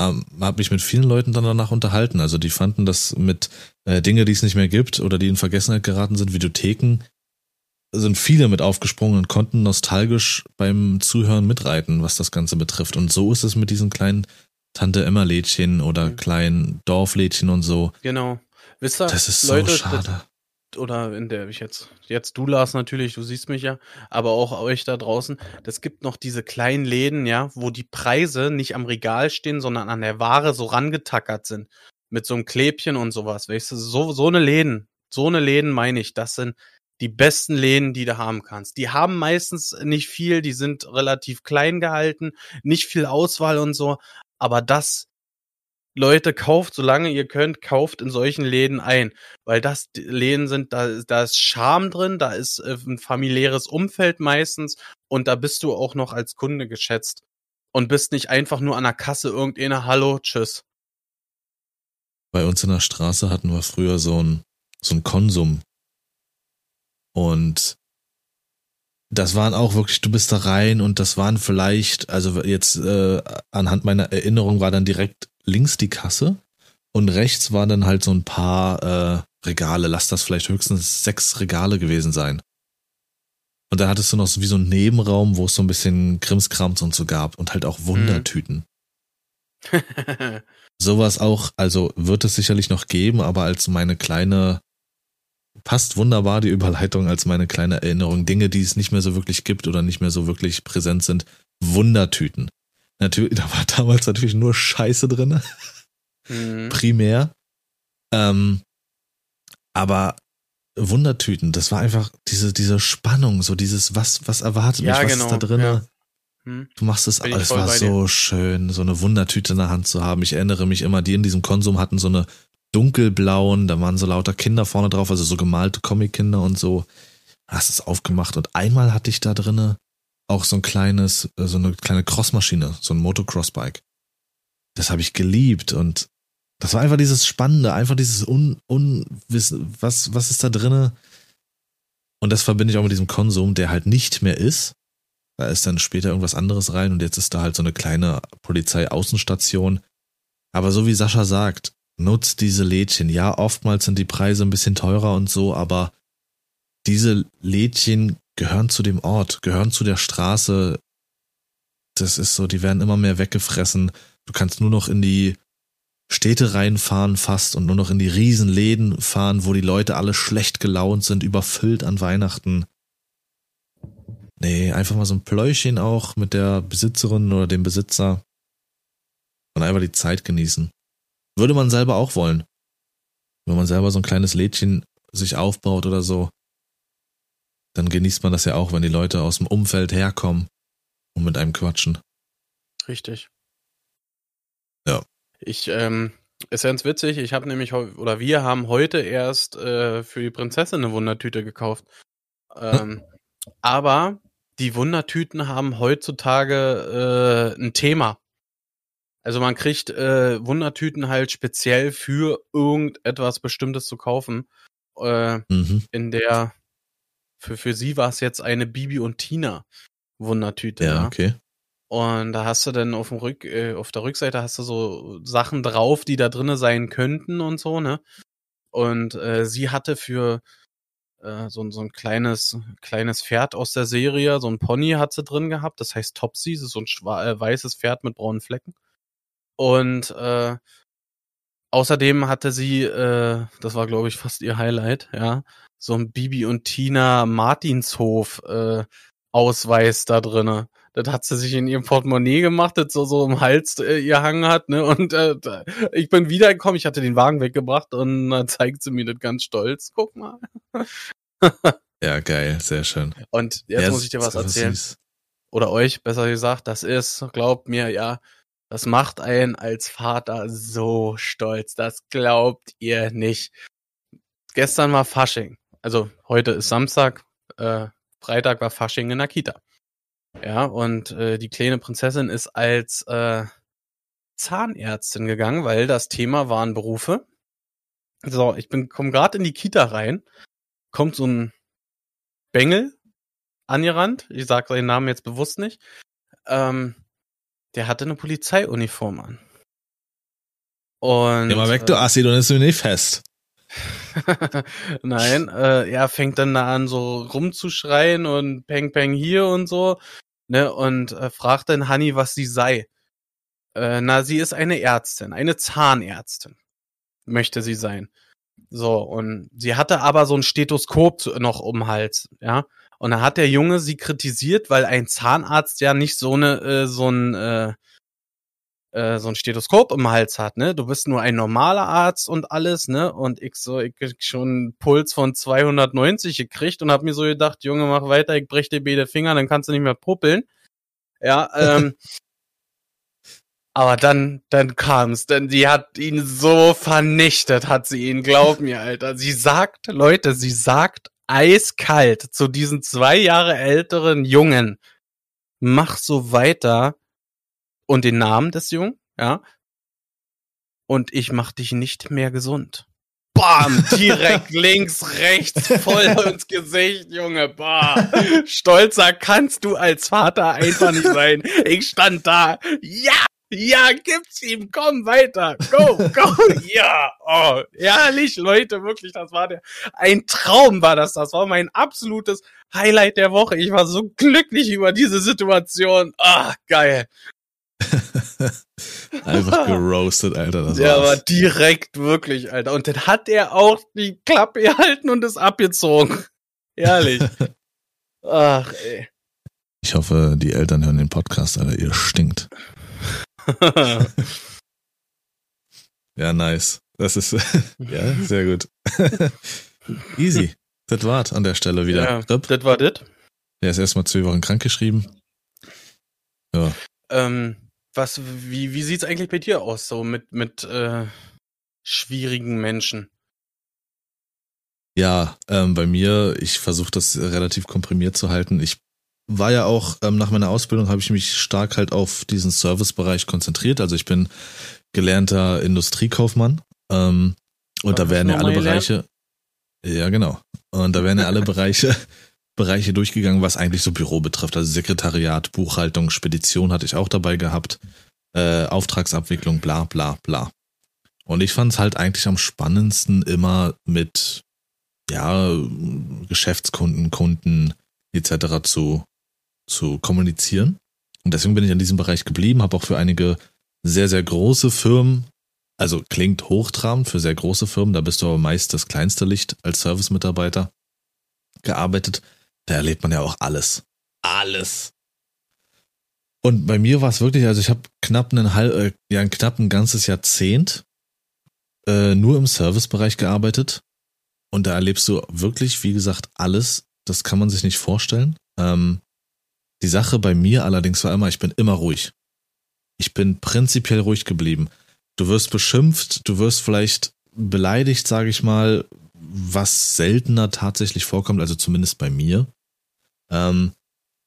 ähm, habe mich mit vielen Leuten dann danach unterhalten. Also die fanden das mit äh, Dinge, die es nicht mehr gibt oder die in Vergessenheit geraten sind, Videotheken, sind viele mit aufgesprungen und konnten nostalgisch beim Zuhören mitreiten, was das Ganze betrifft. Und so ist es mit diesen kleinen Tante-Emma-Lädchen oder mhm. kleinen Dorflädchen und so. Genau. Wisst ihr, das ist Leute, so schade oder in der ich jetzt, jetzt du Lars natürlich, du siehst mich ja, aber auch euch da draußen, das gibt noch diese kleinen Läden, ja, wo die Preise nicht am Regal stehen, sondern an der Ware so rangetackert sind. Mit so einem Klebchen und sowas, weißt du, so, so eine Läden, so eine Läden meine ich, das sind die besten Läden, die du haben kannst. Die haben meistens nicht viel, die sind relativ klein gehalten, nicht viel Auswahl und so, aber das Leute, kauft, solange ihr könnt, kauft in solchen Läden ein. Weil das Läden sind, da, da ist Charme drin, da ist äh, ein familiäres Umfeld meistens und da bist du auch noch als Kunde geschätzt. Und bist nicht einfach nur an der Kasse irgendeiner, hallo, tschüss. Bei uns in der Straße hatten wir früher so ein, so ein Konsum. Und das waren auch wirklich, du bist da rein und das waren vielleicht, also jetzt äh, anhand meiner Erinnerung war dann direkt links die Kasse und rechts waren dann halt so ein paar äh, Regale. Lass das vielleicht höchstens sechs Regale gewesen sein. Und da hattest du noch so wie so einen Nebenraum, wo es so ein bisschen Krimskrams und so gab und halt auch Wundertüten. Sowas auch, also wird es sicherlich noch geben, aber als meine kleine, passt wunderbar die Überleitung als meine kleine Erinnerung. Dinge, die es nicht mehr so wirklich gibt oder nicht mehr so wirklich präsent sind. Wundertüten. Natürlich, da war damals natürlich nur Scheiße drin. Mhm. Primär. Ähm, aber Wundertüten, das war einfach diese, diese Spannung, so dieses, was, was erwartet ja, mich, was genau, ist da drin? Ja. Hm. Du machst es, Bin es war so schön, so eine Wundertüte in der Hand zu haben. Ich erinnere mich immer, die in diesem Konsum hatten so eine dunkelblauen, da waren so lauter Kinder vorne drauf, also so gemalte Comic-Kinder und so. Hast es aufgemacht und einmal hatte ich da drinne auch so ein kleines, äh, so eine kleine Crossmaschine, so ein Motocross-Bike. Das habe ich geliebt und das war einfach dieses Spannende, einfach dieses Un Unwissen, was, was ist da drinne? Und das verbinde ich auch mit diesem Konsum, der halt nicht mehr ist. Da ist dann später irgendwas anderes rein und jetzt ist da halt so eine kleine Polizeiaußenstation. Aber so wie Sascha sagt, nutzt diese Lädchen. Ja, oftmals sind die Preise ein bisschen teurer und so, aber diese Lädchen gehören zu dem Ort, gehören zu der Straße. Das ist so, die werden immer mehr weggefressen. Du kannst nur noch in die Städte reinfahren fast und nur noch in die Riesenläden fahren, wo die Leute alle schlecht gelaunt sind, überfüllt an Weihnachten. Nee, einfach mal so ein Pläuschen auch mit der Besitzerin oder dem Besitzer und einfach die Zeit genießen. Würde man selber auch wollen. Wenn man selber so ein kleines Lädchen sich aufbaut oder so, dann genießt man das ja auch, wenn die Leute aus dem Umfeld herkommen und mit einem quatschen. Richtig. Ja. Ich, ähm, ist ganz witzig, ich habe nämlich, oder wir haben heute erst äh, für die Prinzessin eine Wundertüte gekauft. Ähm, hm? Aber die Wundertüten haben heutzutage äh, ein Thema. Also man kriegt äh, Wundertüten halt speziell für irgendetwas Bestimmtes zu kaufen. Äh, mhm. In der für für sie war es jetzt eine Bibi und Tina Wundertüte. Ja, okay. Und da hast du dann auf dem Rück äh, auf der Rückseite hast du so Sachen drauf, die da drinne sein könnten und so ne. Und äh, sie hatte für äh, so, so ein kleines, kleines Pferd aus der Serie, so ein Pony hat sie drin gehabt, das heißt Topsy, das ist so ein äh, weißes Pferd mit braunen Flecken. Und äh, außerdem hatte sie, äh, das war glaube ich fast ihr Highlight, ja, so ein Bibi und Tina Martinshof äh, Ausweis da drinne. Das hat sie sich in ihrem Portemonnaie gemacht, das so, so im Hals äh, ihr Hang hat, ne? Und äh, ich bin wiedergekommen, ich hatte den Wagen weggebracht und dann zeigt sie mir das ganz stolz. Guck mal. ja, geil, sehr schön. Und jetzt ja, muss ich dir was erzählen. Süß. Oder euch, besser gesagt, das ist, glaubt mir, ja, das macht einen als Vater so stolz. Das glaubt ihr nicht. Gestern war Fasching. Also heute ist Samstag, äh, Freitag war Fasching in der Kita. Ja, und äh, die kleine Prinzessin ist als äh, Zahnärztin gegangen, weil das Thema waren Berufe. So, ich bin komm gerade in die Kita rein, kommt so ein Bengel angerannt. Ich sage seinen Namen jetzt bewusst nicht. Ähm, der hatte eine Polizeiuniform an. Und Geh mal weg, du äh, Assi, du nimmst mich nicht fest. Nein, äh, er fängt dann da an, so rumzuschreien und Peng Peng hier und so, ne, und äh, fragt dann Honey, was sie sei. Äh, na, sie ist eine Ärztin, eine Zahnärztin, möchte sie sein. So, und sie hatte aber so ein Stethoskop noch um den Hals, ja. Und da hat der Junge sie kritisiert, weil ein Zahnarzt ja nicht so eine, äh, so ein, äh, äh, so ein Stethoskop im Hals hat, ne? Du bist nur ein normaler Arzt und alles, ne? Und ich so, ich schon einen Puls von 290 gekriegt und hab mir so gedacht, Junge, mach weiter, ich brech dir beide Finger, dann kannst du nicht mehr puppeln. Ja, ähm. aber dann, dann kam's, denn sie hat ihn so vernichtet, hat sie ihn, glaub mir, Alter. Sie sagt, Leute, sie sagt eiskalt zu diesen zwei Jahre älteren Jungen, mach so weiter, und den Namen des Jungen, ja. Und ich mach dich nicht mehr gesund. Bam, direkt links, rechts, voll ins Gesicht, Junge. Bah. Stolzer kannst du als Vater einfach nicht sein. Ich stand da. Ja, ja, gib's ihm, komm weiter. Go, go, ja. Oh, herrlich, Leute, wirklich, das war der, ein Traum war das. Das war mein absolutes Highlight der Woche. Ich war so glücklich über diese Situation. Ah, geil. Einfach geroastet, Alter. Das ja, aber direkt wirklich, Alter. Und dann hat er auch die Klappe gehalten und ist abgezogen. Ehrlich. Ach, ey. Ich hoffe, die Eltern hören den Podcast, Alter. Ihr stinkt. ja, nice. Das ist, ja, sehr gut. Easy. Das war's an der Stelle wieder. Ja, das war das. Er ist erstmal zwei Wochen krankgeschrieben. Ja. Ähm, was, wie, wie sieht's eigentlich bei dir aus, so mit, mit äh, schwierigen Menschen? Ja, ähm, bei mir, ich versuche das relativ komprimiert zu halten. Ich war ja auch, ähm, nach meiner Ausbildung habe ich mich stark halt auf diesen Servicebereich konzentriert. Also ich bin gelernter Industriekaufmann. Ähm, und da werden ja alle Bereiche. Ja, genau. Und da werden ja alle Bereiche, Bereiche durchgegangen, was eigentlich so Büro betrifft. Also Sekretariat, Buchhaltung, Spedition hatte ich auch dabei gehabt. Äh, Auftragsabwicklung, bla bla bla. Und ich fand es halt eigentlich am spannendsten immer mit ja, Geschäftskunden, Kunden etc. zu, zu kommunizieren. Und deswegen bin ich an diesem Bereich geblieben, habe auch für einige sehr, sehr große Firmen, also klingt hochtrabend für sehr große Firmen, da bist du aber meist das kleinste Licht als Service-Mitarbeiter gearbeitet. Da erlebt man ja auch alles. Alles. Und bei mir war es wirklich, also ich habe knapp einen halb, äh, ja, knapp ein ganzes Jahrzehnt äh, nur im Servicebereich gearbeitet. Und da erlebst du wirklich, wie gesagt, alles. Das kann man sich nicht vorstellen. Ähm, die Sache bei mir allerdings war immer, ich bin immer ruhig. Ich bin prinzipiell ruhig geblieben. Du wirst beschimpft, du wirst vielleicht beleidigt, sage ich mal, was seltener tatsächlich vorkommt, also zumindest bei mir. Ähm,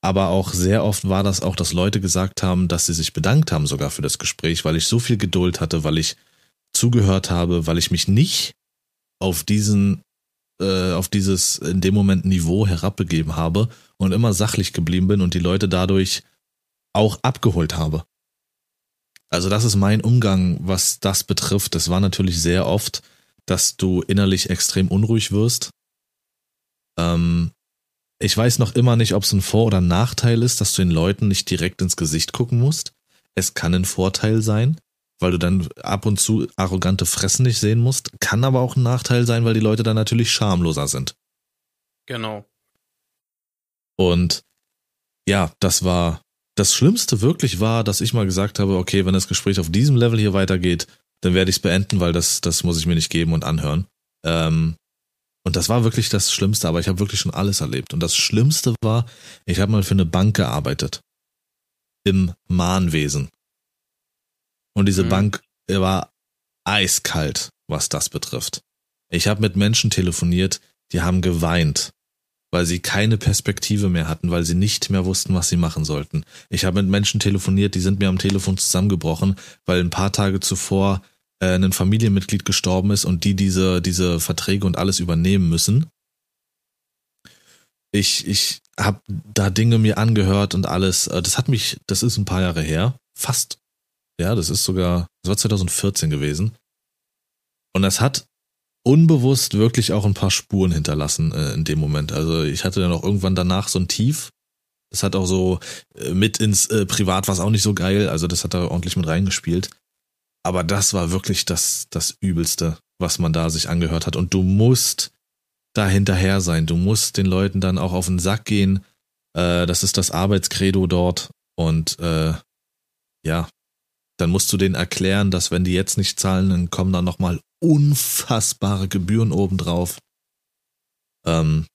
aber auch sehr oft war das auch, dass Leute gesagt haben, dass sie sich bedankt haben sogar für das Gespräch, weil ich so viel Geduld hatte, weil ich zugehört habe, weil ich mich nicht auf diesen äh, auf dieses in dem Moment Niveau herabbegeben habe und immer sachlich geblieben bin und die Leute dadurch auch abgeholt habe. Also das ist mein Umgang, was das betrifft. Es war natürlich sehr oft, dass du innerlich extrem unruhig wirst. Ähm, ich weiß noch immer nicht, ob es ein Vor- oder Nachteil ist, dass du den Leuten nicht direkt ins Gesicht gucken musst. Es kann ein Vorteil sein, weil du dann ab und zu arrogante Fressen nicht sehen musst. Kann aber auch ein Nachteil sein, weil die Leute dann natürlich schamloser sind. Genau. Und ja, das war das Schlimmste wirklich war, dass ich mal gesagt habe, okay, wenn das Gespräch auf diesem Level hier weitergeht, dann werde ich es beenden, weil das, das muss ich mir nicht geben und anhören. Ähm, und das war wirklich das Schlimmste, aber ich habe wirklich schon alles erlebt. Und das Schlimmste war, ich habe mal für eine Bank gearbeitet. Im Mahnwesen. Und diese mhm. Bank war eiskalt, was das betrifft. Ich habe mit Menschen telefoniert, die haben geweint, weil sie keine Perspektive mehr hatten, weil sie nicht mehr wussten, was sie machen sollten. Ich habe mit Menschen telefoniert, die sind mir am Telefon zusammengebrochen, weil ein paar Tage zuvor äh, ein Familienmitglied gestorben ist und die diese, diese Verträge und alles übernehmen müssen. Ich, ich habe da Dinge mir angehört und alles. Äh, das hat mich, das ist ein paar Jahre her, fast ja, das ist sogar, das war 2014 gewesen. Und das hat unbewusst wirklich auch ein paar Spuren hinterlassen äh, in dem Moment. Also ich hatte dann auch irgendwann danach so ein Tief. Das hat auch so äh, mit ins äh, Privat war es auch nicht so geil. Also das hat da ordentlich mit reingespielt. Aber das war wirklich das, das Übelste, was man da sich angehört hat. Und du musst da hinterher sein. Du musst den Leuten dann auch auf den Sack gehen. Äh, das ist das Arbeitskredo dort. Und äh, ja, dann musst du denen erklären, dass wenn die jetzt nicht zahlen, dann kommen da nochmal unfassbare Gebühren obendrauf. Ähm,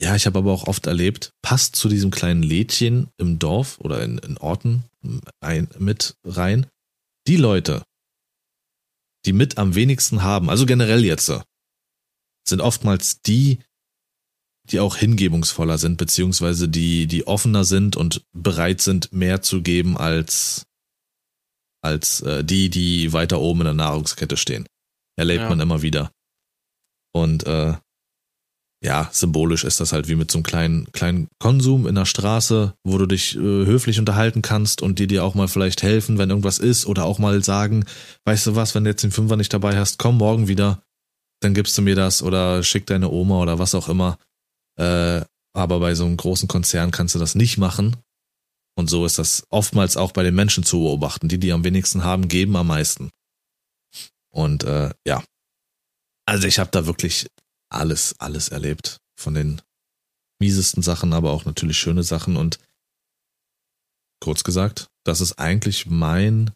ja, ich habe aber auch oft erlebt, passt zu diesem kleinen Lädchen im Dorf oder in, in Orten ein, mit rein. Die Leute, die mit am wenigsten haben, also generell jetzt, sind oftmals die, die auch hingebungsvoller sind, beziehungsweise die, die offener sind und bereit sind, mehr zu geben als, als äh, die, die weiter oben in der Nahrungskette stehen. Erlebt ja. man immer wieder. Und äh, ja, symbolisch ist das halt wie mit so einem kleinen, kleinen Konsum in der Straße, wo du dich äh, höflich unterhalten kannst und die dir auch mal vielleicht helfen, wenn irgendwas ist oder auch mal sagen, weißt du was, wenn du jetzt den Fünfer nicht dabei hast, komm morgen wieder, dann gibst du mir das oder schick deine Oma oder was auch immer. Äh, aber bei so einem großen Konzern kannst du das nicht machen. Und so ist das oftmals auch bei den Menschen zu beobachten. Die, die am wenigsten haben, geben am meisten. Und äh, ja, also ich habe da wirklich alles, alles erlebt. Von den miesesten Sachen, aber auch natürlich schöne Sachen. Und kurz gesagt, das ist eigentlich mein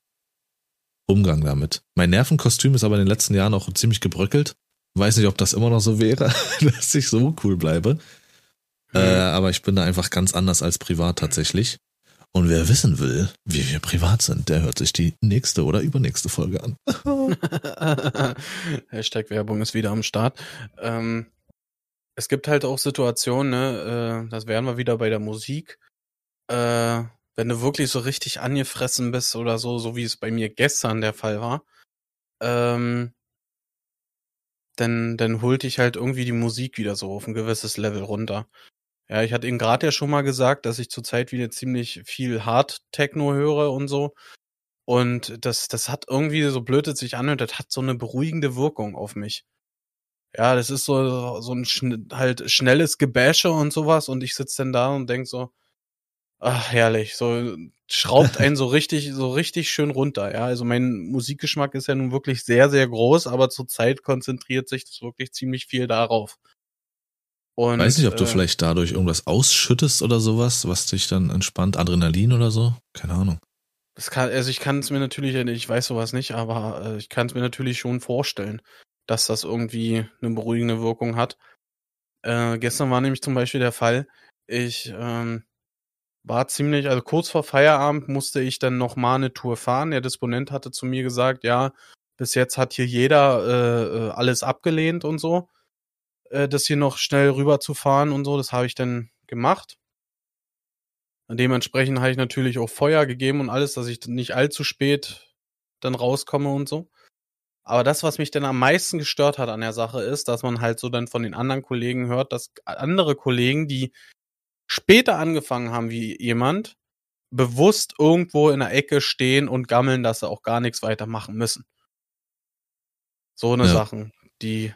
Umgang damit. Mein Nervenkostüm ist aber in den letzten Jahren auch ziemlich gebröckelt. Weiß nicht, ob das immer noch so wäre, dass ich so cool bleibe. Mhm. Äh, aber ich bin da einfach ganz anders als privat tatsächlich. Und wer wissen will, wie wir privat sind, der hört sich die nächste oder übernächste Folge an. Hashtag Werbung ist wieder am Start. Ähm, es gibt halt auch Situationen, ne, äh, das wären wir wieder bei der Musik. Äh, wenn du wirklich so richtig angefressen bist oder so, so wie es bei mir gestern der Fall war, ähm, dann, dann holt dich halt irgendwie die Musik wieder so auf ein gewisses Level runter. Ja, ich hatte Ihnen gerade ja schon mal gesagt, dass ich zurzeit wieder ziemlich viel Hard-Techno höre und so. Und das, das hat irgendwie, so blöd es sich anhört, das hat so eine beruhigende Wirkung auf mich. Ja, das ist so, so ein schn halt schnelles Gebäsche und sowas und ich sitze dann da und denk so, ach, herrlich, so schraubt einen so richtig, so richtig schön runter. Ja, also mein Musikgeschmack ist ja nun wirklich sehr, sehr groß, aber zurzeit konzentriert sich das wirklich ziemlich viel darauf. Und, Weiß nicht, ob du äh, vielleicht dadurch irgendwas ausschüttest oder sowas, was dich dann entspannt, Adrenalin oder so? Keine Ahnung. Das kann, also ich kann es mir natürlich, ich weiß sowas nicht, aber äh, ich kann es mir natürlich schon vorstellen, dass das irgendwie eine beruhigende Wirkung hat. Äh, gestern war nämlich zum Beispiel der Fall, ich ähm, war ziemlich, also kurz vor Feierabend musste ich dann noch mal eine Tour fahren. Der Disponent hatte zu mir gesagt, ja, bis jetzt hat hier jeder äh, äh alles abgelehnt und so, äh, das hier noch schnell rüber zu fahren und so. Das habe ich dann gemacht. Und dementsprechend habe ich natürlich auch Feuer gegeben und alles, dass ich nicht allzu spät dann rauskomme und so. Aber das, was mich dann am meisten gestört hat an der Sache, ist, dass man halt so dann von den anderen Kollegen hört, dass andere Kollegen, die später angefangen haben wie jemand, bewusst irgendwo in der Ecke stehen und gammeln, dass sie auch gar nichts weiter machen müssen. So eine ja. Sachen, die,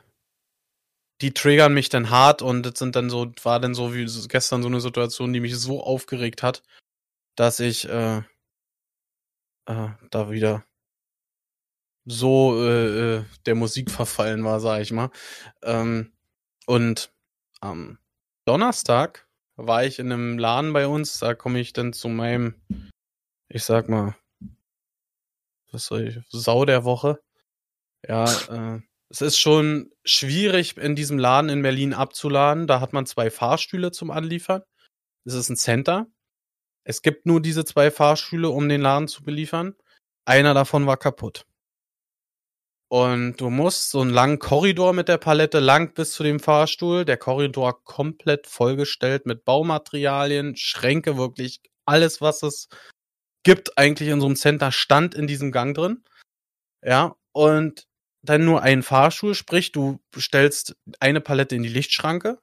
die triggern mich dann hart und das sind dann so, war dann so wie gestern so eine Situation, die mich so aufgeregt hat, dass ich äh, äh, da wieder so äh, äh der Musik verfallen war, sag ich mal. Ähm, und am Donnerstag war ich in einem Laden bei uns, da komme ich dann zu meinem, ich sag mal, was soll ich, Sau der Woche. Ja, äh, es ist schon schwierig, in diesem Laden in Berlin abzuladen. Da hat man zwei Fahrstühle zum Anliefern. Es ist ein Center. Es gibt nur diese zwei Fahrstühle, um den Laden zu beliefern. Einer davon war kaputt. Und du musst so einen langen Korridor mit der Palette lang bis zu dem Fahrstuhl. Der Korridor komplett vollgestellt mit Baumaterialien, Schränke, wirklich alles, was es gibt, eigentlich in so einem Center stand in diesem Gang drin. Ja, und dann nur ein Fahrstuhl, sprich, du stellst eine Palette in die Lichtschranke,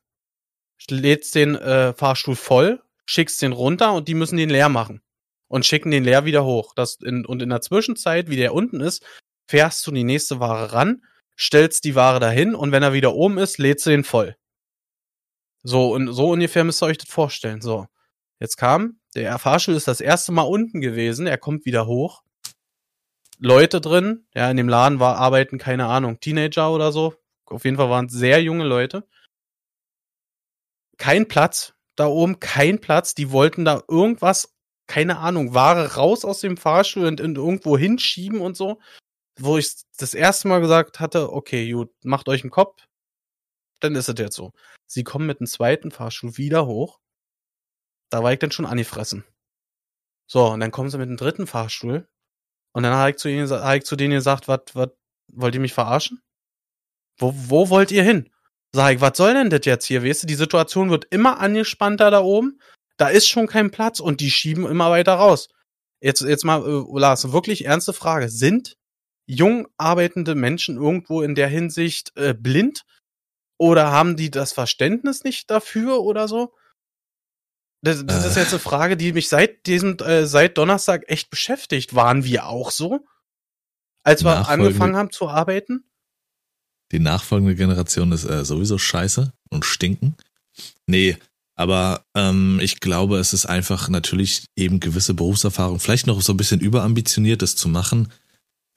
lädst den äh, Fahrstuhl voll, schickst den runter und die müssen den leer machen und schicken den leer wieder hoch. Das in, und in der Zwischenzeit, wie der unten ist, fährst du die nächste Ware ran, stellst die Ware dahin und wenn er wieder oben ist, lädst du den voll. So, und so ungefähr müsst ihr euch das vorstellen. So. Jetzt kam, der Fahrstuhl ist das erste Mal unten gewesen, er kommt wieder hoch. Leute drin, ja, in dem Laden war, arbeiten, keine Ahnung, Teenager oder so. Auf jeden Fall waren es sehr junge Leute. Kein Platz da oben, kein Platz. Die wollten da irgendwas, keine Ahnung, Ware raus aus dem Fahrstuhl und, und irgendwo hinschieben und so wo ich das erste Mal gesagt hatte, okay, gut, macht euch einen Kopf, dann ist es jetzt so. Sie kommen mit dem zweiten Fahrstuhl wieder hoch. Da war ich dann schon angefressen. So, und dann kommen sie mit dem dritten Fahrstuhl. Und dann habe ich zu ihnen, hab ich zu denen gesagt, was, was, wollt ihr mich verarschen? Wo, wo wollt ihr hin? Sag ich, was soll denn das jetzt hier? Weißt du, die Situation wird immer angespannter da oben. Da ist schon kein Platz und die schieben immer weiter raus. Jetzt, jetzt mal, äh, Lars, wirklich ernste Frage. Sind jung arbeitende Menschen irgendwo in der Hinsicht äh, blind? Oder haben die das Verständnis nicht dafür oder so? Das, das äh. ist jetzt eine Frage, die mich seit diesem, äh, seit Donnerstag echt beschäftigt. Waren wir auch so? Als wir angefangen haben zu arbeiten? Die nachfolgende Generation ist äh, sowieso scheiße und stinken. Nee, Aber ähm, ich glaube, es ist einfach natürlich eben gewisse Berufserfahrung, vielleicht noch so ein bisschen überambitioniert, das zu machen.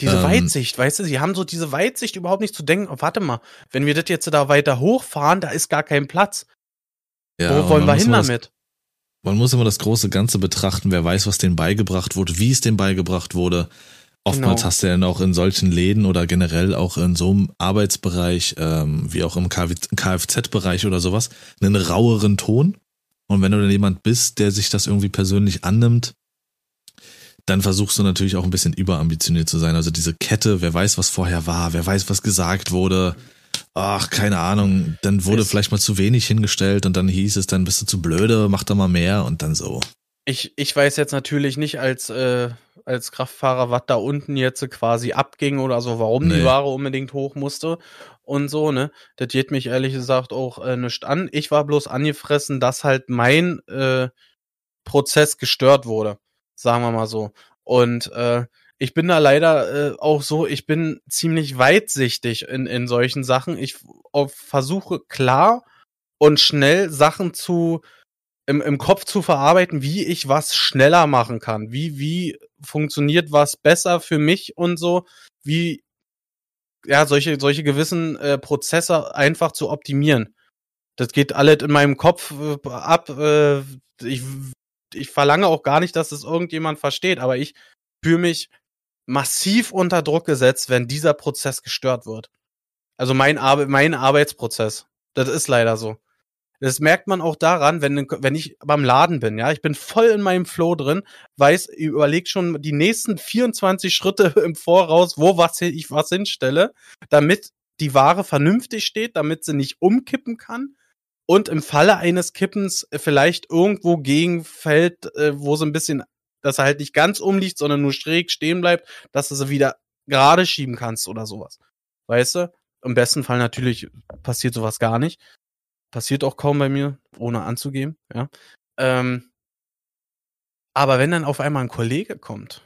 Diese ähm, Weitsicht, weißt du, sie haben so diese Weitsicht überhaupt nicht zu denken, oh, warte mal, wenn wir das jetzt da weiter hochfahren, da ist gar kein Platz. Ja, Wo wollen wir hin damit? Man muss immer das große Ganze betrachten, wer weiß, was denen beigebracht wurde, wie es denen beigebracht wurde. Oftmals genau. hast du ja dann auch in solchen Läden oder generell auch in so einem Arbeitsbereich, ähm, wie auch im Kfz-Bereich oder sowas, einen raueren Ton. Und wenn du dann jemand bist, der sich das irgendwie persönlich annimmt, dann versuchst du natürlich auch ein bisschen überambitioniert zu sein. Also diese Kette, wer weiß, was vorher war, wer weiß, was gesagt wurde. Ach, keine Ahnung. Dann wurde es vielleicht mal zu wenig hingestellt und dann hieß es, dann bist du zu blöde, mach da mal mehr und dann so. Ich, ich weiß jetzt natürlich nicht als, äh, als Kraftfahrer, was da unten jetzt quasi abging oder so, warum nee. die Ware unbedingt hoch musste und so, ne? Das geht mich ehrlich gesagt auch äh, nicht an. Ich war bloß angefressen, dass halt mein äh, Prozess gestört wurde sagen wir mal so. Und äh, ich bin da leider äh, auch so, ich bin ziemlich weitsichtig in, in solchen Sachen. Ich versuche klar und schnell Sachen zu im, im Kopf zu verarbeiten, wie ich was schneller machen kann. Wie, wie funktioniert was besser für mich und so. Wie, ja, solche, solche gewissen äh, Prozesse einfach zu optimieren. Das geht alles in meinem Kopf äh, ab. Äh, ich ich verlange auch gar nicht, dass es irgendjemand versteht, aber ich fühle mich massiv unter Druck gesetzt, wenn dieser Prozess gestört wird. Also mein, Ar mein Arbeitsprozess. Das ist leider so. Das merkt man auch daran, wenn, wenn ich beim Laden bin, ja. Ich bin voll in meinem Flow drin, weiß, überlegt schon die nächsten 24 Schritte im Voraus, wo was ich was hinstelle, damit die Ware vernünftig steht, damit sie nicht umkippen kann und im Falle eines Kippens vielleicht irgendwo gegenfällt, äh, wo so ein bisschen, dass er halt nicht ganz umliegt, sondern nur schräg stehen bleibt, dass du sie wieder gerade schieben kannst oder sowas. Weißt du? Im besten Fall natürlich passiert sowas gar nicht. Passiert auch kaum bei mir, ohne anzugeben, ja. Ähm, aber wenn dann auf einmal ein Kollege kommt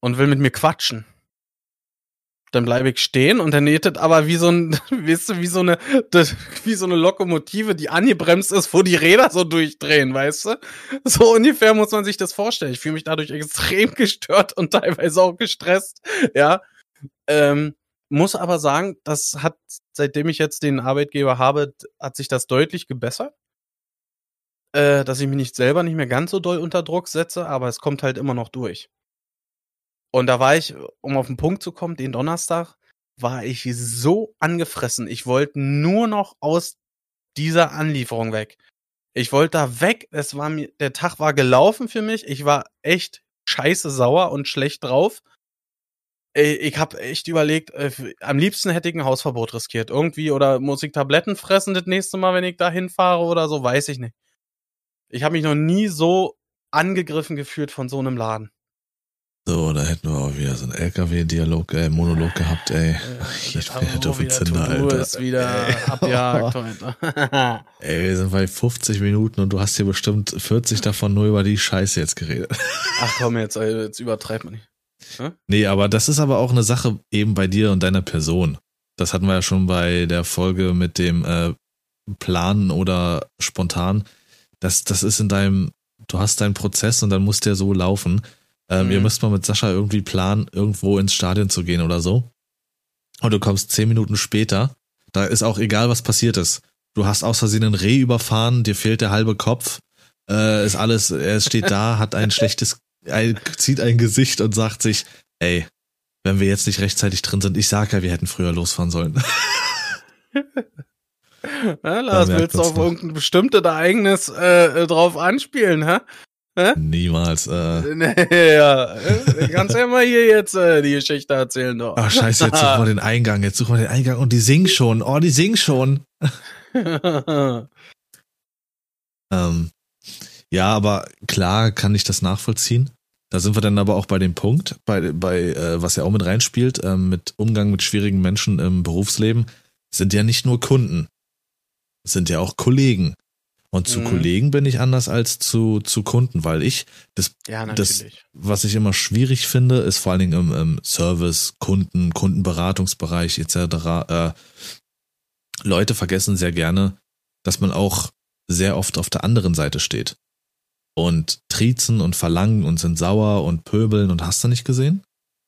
und will mit mir quatschen, dann bleibe ich stehen und dann nähtet aber wie so ein, weißt du, wie so eine, wie so eine Lokomotive, die angebremst ist, wo die Räder so durchdrehen, weißt du? So ungefähr muss man sich das vorstellen. Ich fühle mich dadurch extrem gestört und teilweise auch gestresst, ja. Ähm, muss aber sagen, das hat, seitdem ich jetzt den Arbeitgeber habe, hat sich das deutlich gebessert. Äh, dass ich mich nicht selber nicht mehr ganz so doll unter Druck setze, aber es kommt halt immer noch durch. Und da war ich, um auf den Punkt zu kommen, den Donnerstag, war ich so angefressen. Ich wollte nur noch aus dieser Anlieferung weg. Ich wollte da weg. Es war mir, der Tag war gelaufen für mich. Ich war echt scheiße sauer und schlecht drauf. Ich habe echt überlegt, äh, am liebsten hätte ich ein Hausverbot riskiert. Irgendwie oder muss ich Tabletten fressen das nächste Mal, wenn ich da hinfahre oder so, weiß ich nicht. Ich habe mich noch nie so angegriffen gefühlt von so einem Laden. So, da hätten wir auch wieder so einen LKW-Dialog, äh, Monolog gehabt, ey. Äh, ich hätte auf die Zünder, Alter. ist wieder ey. abjagt heute. ey, wir sind bei 50 Minuten und du hast hier bestimmt 40 davon nur über die Scheiße jetzt geredet. Ach komm, jetzt, jetzt übertreibt man nicht. Hm? Nee, aber das ist aber auch eine Sache eben bei dir und deiner Person. Das hatten wir ja schon bei der Folge mit dem äh, Planen oder spontan. Das, das ist in deinem, du hast deinen Prozess und dann muss der so laufen. Ähm, mhm. Ihr müsst mal mit Sascha irgendwie planen, irgendwo ins Stadion zu gehen oder so. Und du kommst zehn Minuten später. Da ist auch egal, was passiert ist. Du hast aus Versehen ein Reh überfahren, dir fehlt der halbe Kopf. Äh, ist alles, er steht da, hat ein schlechtes, ein, zieht ein Gesicht und sagt sich, ey, wenn wir jetzt nicht rechtzeitig drin sind, ich sag ja, wir hätten früher losfahren sollen. Ja, Lars, willst du auf irgendein bestimmtes Ereignis äh, drauf anspielen, hä? Hä? Niemals. Äh. Nee, ja. Kannst ja mal hier jetzt äh, die Geschichte erzählen, doch. Ach, scheiße, jetzt suchen wir den Eingang. Jetzt suchen wir den Eingang und die singen schon. Oh, die singen schon. ähm, ja, aber klar kann ich das nachvollziehen. Da sind wir dann aber auch bei dem Punkt, bei, bei äh, was ja auch mit reinspielt, äh, mit Umgang mit schwierigen Menschen im Berufsleben, sind ja nicht nur Kunden, sind ja auch Kollegen. Und zu mhm. Kollegen bin ich anders als zu, zu Kunden, weil ich das, ja, das, was ich immer schwierig finde, ist vor allen Dingen im, im Service, Kunden, Kundenberatungsbereich etc. Äh, Leute vergessen sehr gerne, dass man auch sehr oft auf der anderen Seite steht. Und triezen und verlangen und sind sauer und pöbeln und hast du nicht gesehen?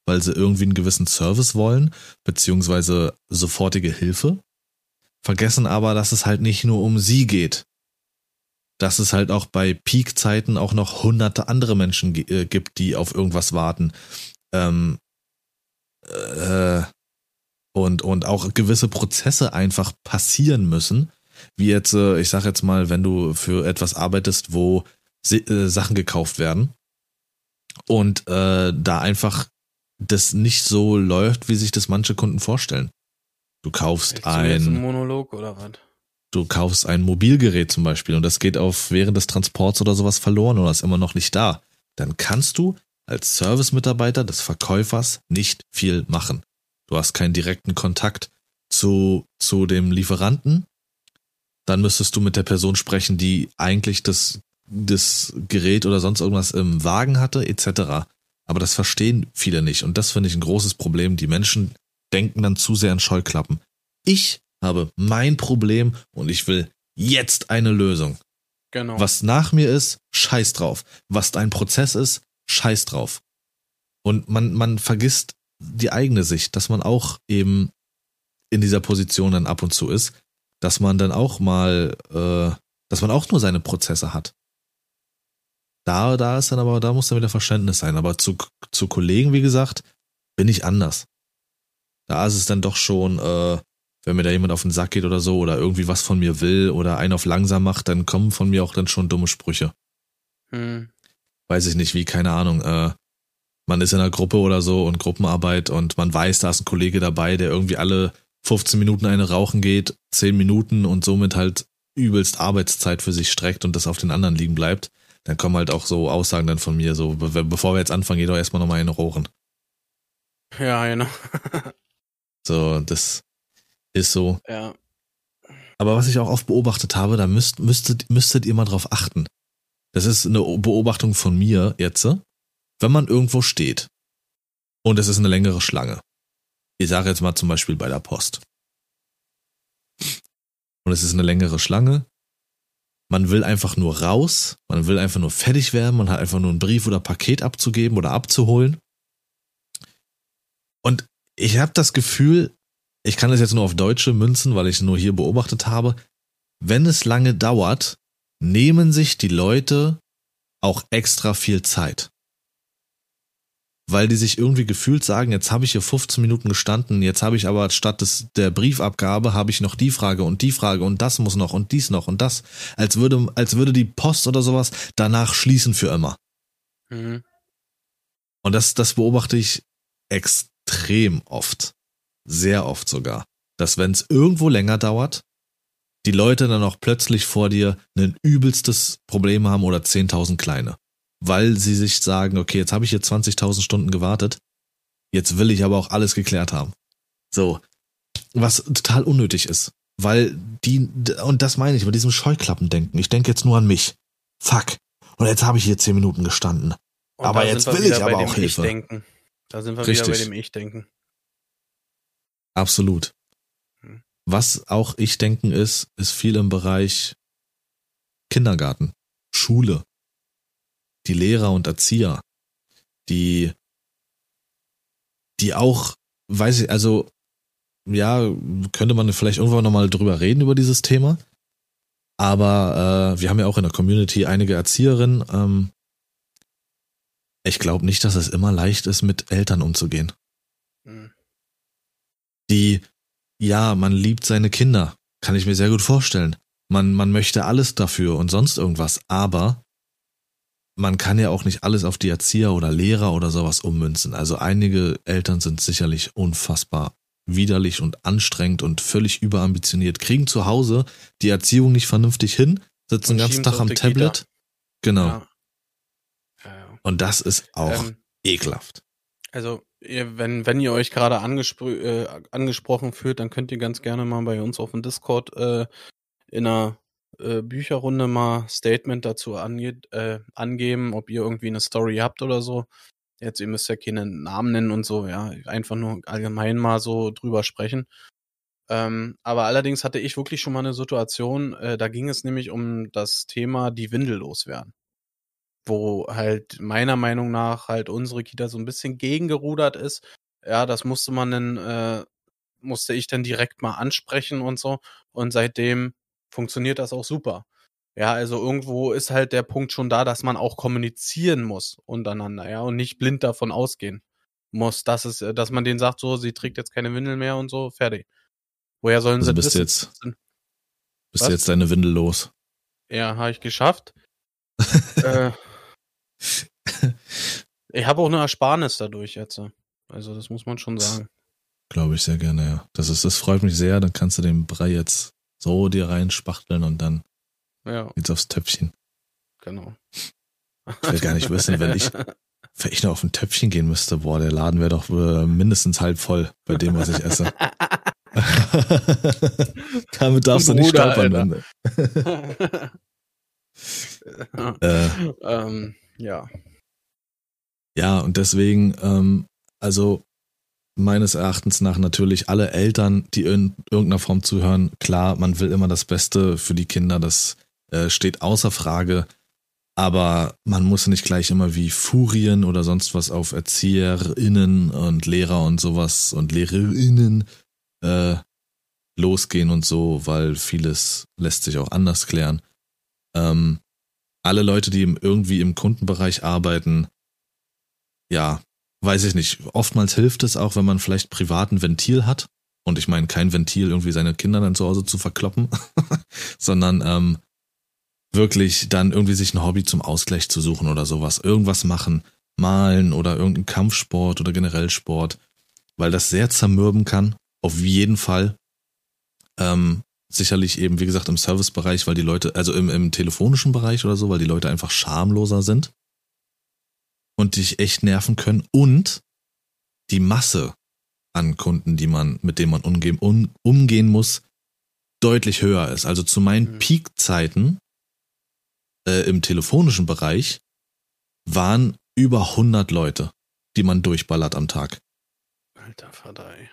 Weil sie irgendwie einen gewissen Service wollen, beziehungsweise sofortige Hilfe. Vergessen aber, dass es halt nicht nur um sie geht. Dass es halt auch bei Peak-Zeiten auch noch hunderte andere Menschen äh, gibt, die auf irgendwas warten. Ähm, äh, und, und auch gewisse Prozesse einfach passieren müssen. Wie jetzt, äh, ich sag jetzt mal, wenn du für etwas arbeitest, wo äh, Sachen gekauft werden und äh, da einfach das nicht so läuft, wie sich das manche Kunden vorstellen. Du kaufst Echt, ein, ein Monolog oder was? Du kaufst ein Mobilgerät zum Beispiel und das geht auf während des Transports oder sowas verloren oder ist immer noch nicht da. Dann kannst du als Service-Mitarbeiter des Verkäufers nicht viel machen. Du hast keinen direkten Kontakt zu, zu dem Lieferanten. Dann müsstest du mit der Person sprechen, die eigentlich das, das Gerät oder sonst irgendwas im Wagen hatte, etc. Aber das verstehen viele nicht. Und das finde ich ein großes Problem. Die Menschen denken dann zu sehr an Scheuklappen. Ich habe mein Problem und ich will jetzt eine Lösung. Genau. Was nach mir ist, scheiß drauf. Was dein Prozess ist, scheiß drauf. Und man, man vergisst die eigene Sicht, dass man auch eben in dieser Position dann ab und zu ist, dass man dann auch mal, äh, dass man auch nur seine Prozesse hat. Da, da ist dann aber, da muss dann wieder Verständnis sein. Aber zu, zu Kollegen, wie gesagt, bin ich anders. Da ist es dann doch schon, äh, wenn mir da jemand auf den Sack geht oder so oder irgendwie was von mir will oder einen auf langsam macht, dann kommen von mir auch dann schon dumme Sprüche. Hm. Weiß ich nicht, wie, keine Ahnung, äh, man ist in einer Gruppe oder so und Gruppenarbeit und man weiß, da ist ein Kollege dabei, der irgendwie alle 15 Minuten eine rauchen geht, 10 Minuten und somit halt übelst Arbeitszeit für sich streckt und das auf den anderen liegen bleibt, dann kommen halt auch so Aussagen dann von mir, so, be bevor wir jetzt anfangen, geh doch erstmal nochmal eine rauchen. Ja, genau. So, das ist so. ja. Aber was ich auch oft beobachtet habe, da müsst, müsstet, müsstet ihr mal drauf achten. Das ist eine Beobachtung von mir jetzt. Wenn man irgendwo steht und es ist eine längere Schlange. Ich sage jetzt mal zum Beispiel bei der Post. Und es ist eine längere Schlange. Man will einfach nur raus, man will einfach nur fertig werden, man hat einfach nur einen Brief oder Paket abzugeben oder abzuholen. Und ich habe das Gefühl, ich kann das jetzt nur auf Deutsche münzen, weil ich es nur hier beobachtet habe, wenn es lange dauert, nehmen sich die Leute auch extra viel Zeit. Weil die sich irgendwie gefühlt sagen, jetzt habe ich hier 15 Minuten gestanden, jetzt habe ich aber statt des, der Briefabgabe habe ich noch die Frage und die Frage und das muss noch und dies noch und das. Als würde, als würde die Post oder sowas danach schließen für immer. Mhm. Und das, das beobachte ich extrem oft. Sehr oft sogar. Dass wenn es irgendwo länger dauert, die Leute dann auch plötzlich vor dir ein übelstes Problem haben oder 10.000 kleine. Weil sie sich sagen, okay, jetzt habe ich hier 20.000 Stunden gewartet, jetzt will ich aber auch alles geklärt haben. So. Was total unnötig ist. Weil die, und das meine ich mit diesem Scheuklappendenken. Ich denke jetzt nur an mich. Fuck. Und jetzt habe ich hier 10 Minuten gestanden. Und Aber jetzt will ich aber auch Hilfe. Da sind wir Richtig. wieder bei dem Ich-Denken. Absolut. Hm. Was auch ich denken ist, ist viel im Bereich Kindergarten, Schule, die Lehrer und Erzieher, die, die auch, weiß ich, also, ja, könnte man vielleicht irgendwann nochmal drüber reden über dieses Thema. Aber äh, wir haben ja auch in der Community einige Erzieherinnen. Ähm, ich glaube nicht, dass es immer leicht ist, mit Eltern umzugehen Mhm. Die, ja, man liebt seine Kinder, kann ich mir sehr gut vorstellen. Man, man möchte alles dafür und sonst irgendwas, aber man kann ja auch nicht alles auf die Erzieher oder Lehrer oder sowas ummünzen. Also einige Eltern sind sicherlich unfassbar widerlich und anstrengend und völlig überambitioniert, kriegen zu Hause die Erziehung nicht vernünftig hin, sitzen den ganzen Tag am Tablet. Kita. Genau. Ja. Ja, ja. Und das ist auch Ähm, ekelhaft. Also, ihr, wenn, wenn ihr euch gerade angespr äh, angesprochen fühlt, dann könnt ihr ganz gerne mal bei uns auf dem Discord äh, in einer äh, Bücherrunde mal Statement dazu ange äh, angeben, ob ihr irgendwie eine Story habt oder so. Jetzt, ihr müsst ja keine Namen nennen und so, ja. Einfach nur allgemein mal so drüber sprechen. Ähm, aber allerdings hatte ich wirklich schon mal eine Situation, äh, da ging es nämlich um das Thema die Windel loswerden. Wo halt meiner Meinung nach halt unsere Kita so ein bisschen gegengerudert ist. Ja, das musste man dann, äh, musste ich dann direkt mal ansprechen und so. Und seitdem funktioniert das auch super. Ja, also irgendwo ist halt der Punkt schon da, dass man auch kommunizieren muss untereinander, ja, und nicht blind davon ausgehen muss, dass es, dass man denen sagt, so, sie trägt jetzt keine Windel mehr und so, fertig. Woher sollen Also sie bist du wissen? jetzt, bist Was? du jetzt deine Windel los? Ja, habe ich geschafft. äh, ich habe auch eine Ersparnis dadurch jetzt. Also das muss man schon sagen. Glaube ich sehr gerne, ja. Das ist, das freut mich sehr. Dann kannst du den Brei jetzt so dir reinspachteln und dann Ja, geht's aufs Töpfchen. genau. Ich will gar nicht wissen, wenn ich, wenn ich noch auf ein Töpfchen gehen müsste, boah, der Laden wäre doch äh, mindestens halb voll bei dem, was ich esse. Damit darfst du nicht stolpern. Wenn, äh, ähm, ja. Ja, und deswegen, ähm, also meines Erachtens nach natürlich alle Eltern, die in irgendeiner Form zuhören, klar, man will immer das Beste für die Kinder, das äh, steht außer Frage. Aber man muss nicht gleich immer wie Furien oder sonst was auf ErzieherInnen und Lehrer und sowas und LehrerInnen äh, losgehen und so, weil vieles lässt sich auch anders klären. Ähm, alle Leute, die irgendwie im Kundenbereich arbeiten, ja, weiß ich nicht. Oftmals hilft es auch, wenn man vielleicht privat ein Ventil hat. Und ich meine, kein Ventil, irgendwie seine Kinder dann zu Hause zu verkloppen, sondern ähm, wirklich dann irgendwie sich ein Hobby zum Ausgleich zu suchen oder sowas. Irgendwas machen, malen oder irgendeinen Kampfsport oder generell Sport, weil das sehr zermürben kann. Auf jeden Fall. Ähm, sicherlich eben, wie gesagt, im Servicebereich, weil die Leute, also im, im telefonischen Bereich oder so, weil die Leute einfach schamloser sind und dich echt nerven können und die Masse an Kunden, die man, mit denen man umgehen, um, umgehen muss, deutlich höher ist. Also zu meinen Mhm. Peakzeiten äh, im telefonischen Bereich waren über 100 Leute, die man durchballert am Tag. Alter Verdei.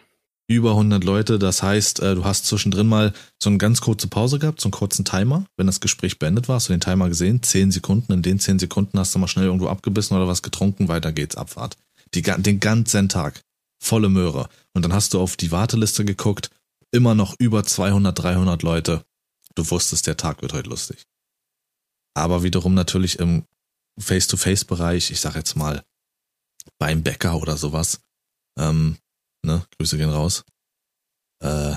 Über 100 Leute, das heißt, äh, du hast zwischendrin mal so eine ganz kurze Pause gehabt, so einen kurzen Timer. Wenn das Gespräch beendet war, hast du den Timer gesehen, 10 Sekunden. In den 10 Sekunden hast du mal schnell irgendwo abgebissen oder was getrunken, weiter geht's, Abfahrt. Die, den ganzen Tag. Volle Möhre. Und dann hast du auf die Warteliste geguckt, immer noch über 200, 300 Leute. Du wusstest, der Tag wird heute lustig. Aber wiederum natürlich im Face-to-Face-Bereich, ich sag jetzt mal beim Bäcker oder sowas, ähm, ne, Grüße gehen raus, äh,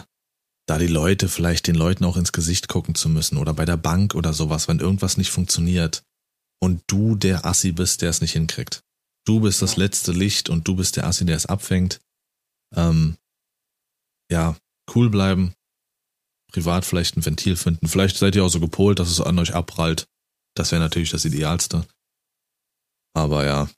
da die Leute vielleicht den Leuten auch ins Gesicht gucken zu müssen oder bei der Bank oder sowas, wenn irgendwas nicht funktioniert und du der Assi bist, der es nicht hinkriegt. Du bist das letzte Licht und du bist der Assi, der es abfängt. Ähm, ja, cool bleiben, privat vielleicht ein Ventil finden. Vielleicht seid ihr auch so gepolt, dass es an euch abprallt. Das wäre natürlich das Idealste. Aber ja.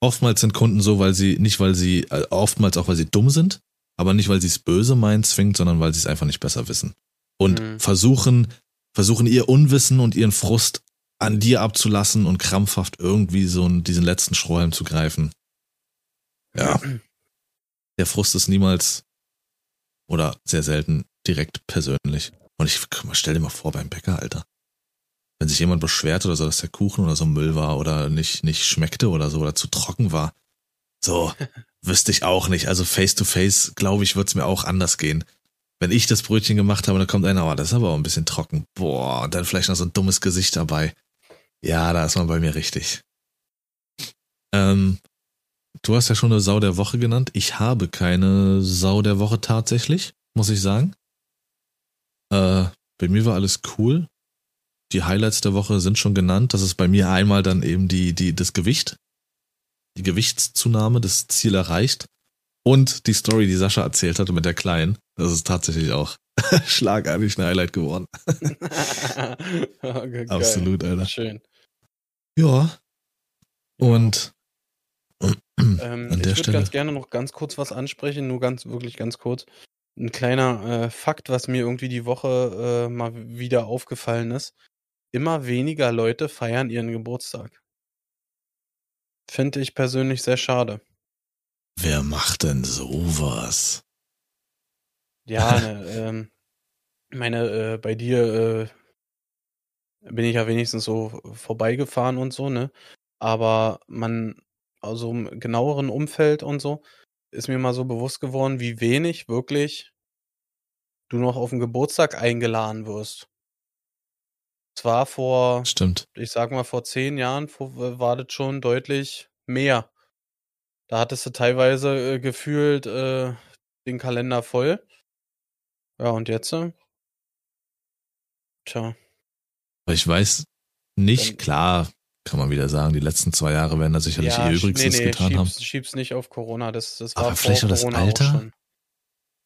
Oftmals sind Kunden so, weil sie, nicht weil sie, äh, oftmals auch weil sie dumm sind, aber nicht weil sie es böse meinen zwingt, sondern weil sie es einfach nicht besser wissen. Und Mhm. versuchen, versuchen ihr Unwissen und ihren Frust an dir abzulassen und krampfhaft irgendwie so einen, diesen letzten Strohhalm zu greifen. Ja. Der Frust ist niemals oder sehr selten direkt persönlich. Und ich stell dir mal vor beim Bäcker, Alter. Wenn sich jemand beschwert oder so, dass der Kuchen oder so Müll war oder nicht, nicht schmeckte oder so oder zu trocken war. So, wüsste ich auch nicht. Also face to face, glaube ich, wird's mir auch anders gehen. Wenn ich das Brötchen gemacht habe, dann kommt einer, oh, das ist aber auch ein bisschen trocken. Boah, und dann vielleicht noch so ein dummes Gesicht dabei. Ja, da ist man bei mir richtig. Ähm, du hast ja schon eine Sau der Woche genannt. Ich habe keine Sau der Woche tatsächlich, muss ich sagen. Äh, bei mir war alles cool. Die Highlights der Woche sind schon genannt. Das ist bei mir einmal dann eben die, die, das Gewicht. Die Gewichtszunahme, das Ziel erreicht. Und die Story, die Sascha erzählt hatte mit der Kleinen. Das ist tatsächlich auch schlagartig ein Highlight geworden. okay. Absolut, Alter. Schön. Ja. Und Ähm, An ich der würde Stelle. ganz gerne noch ganz kurz was ansprechen, nur ganz, wirklich ganz kurz. Ein kleiner äh, Fakt, was mir irgendwie die Woche äh, mal wieder aufgefallen ist. Immer weniger Leute feiern ihren Geburtstag. Finde ich persönlich sehr schade. wer macht denn sowas? Ja, ne, ähm, meine, äh, bei dir äh, bin ich ja wenigstens so vorbeigefahren und so, ne? Aber man, also im genaueren Umfeld und so, ist mir mal so bewusst geworden, wie wenig wirklich du noch auf den Geburtstag eingeladen wirst. Zwar vor, Stimmt. ich sag mal, vor zehn Jahren war das schon deutlich mehr. Da hattest du teilweise äh, gefühlt äh, den Kalender voll. Ja, und jetzt? Äh? Tja. Ich weiß nicht, Dann, klar, kann man wieder sagen, die letzten zwei Jahre werden da sicherlich ja, ihr Übrigstes nee, nee, getan schieb's, haben. Schieb's nicht auf Corona, das, das war Aber vielleicht auch das Alter?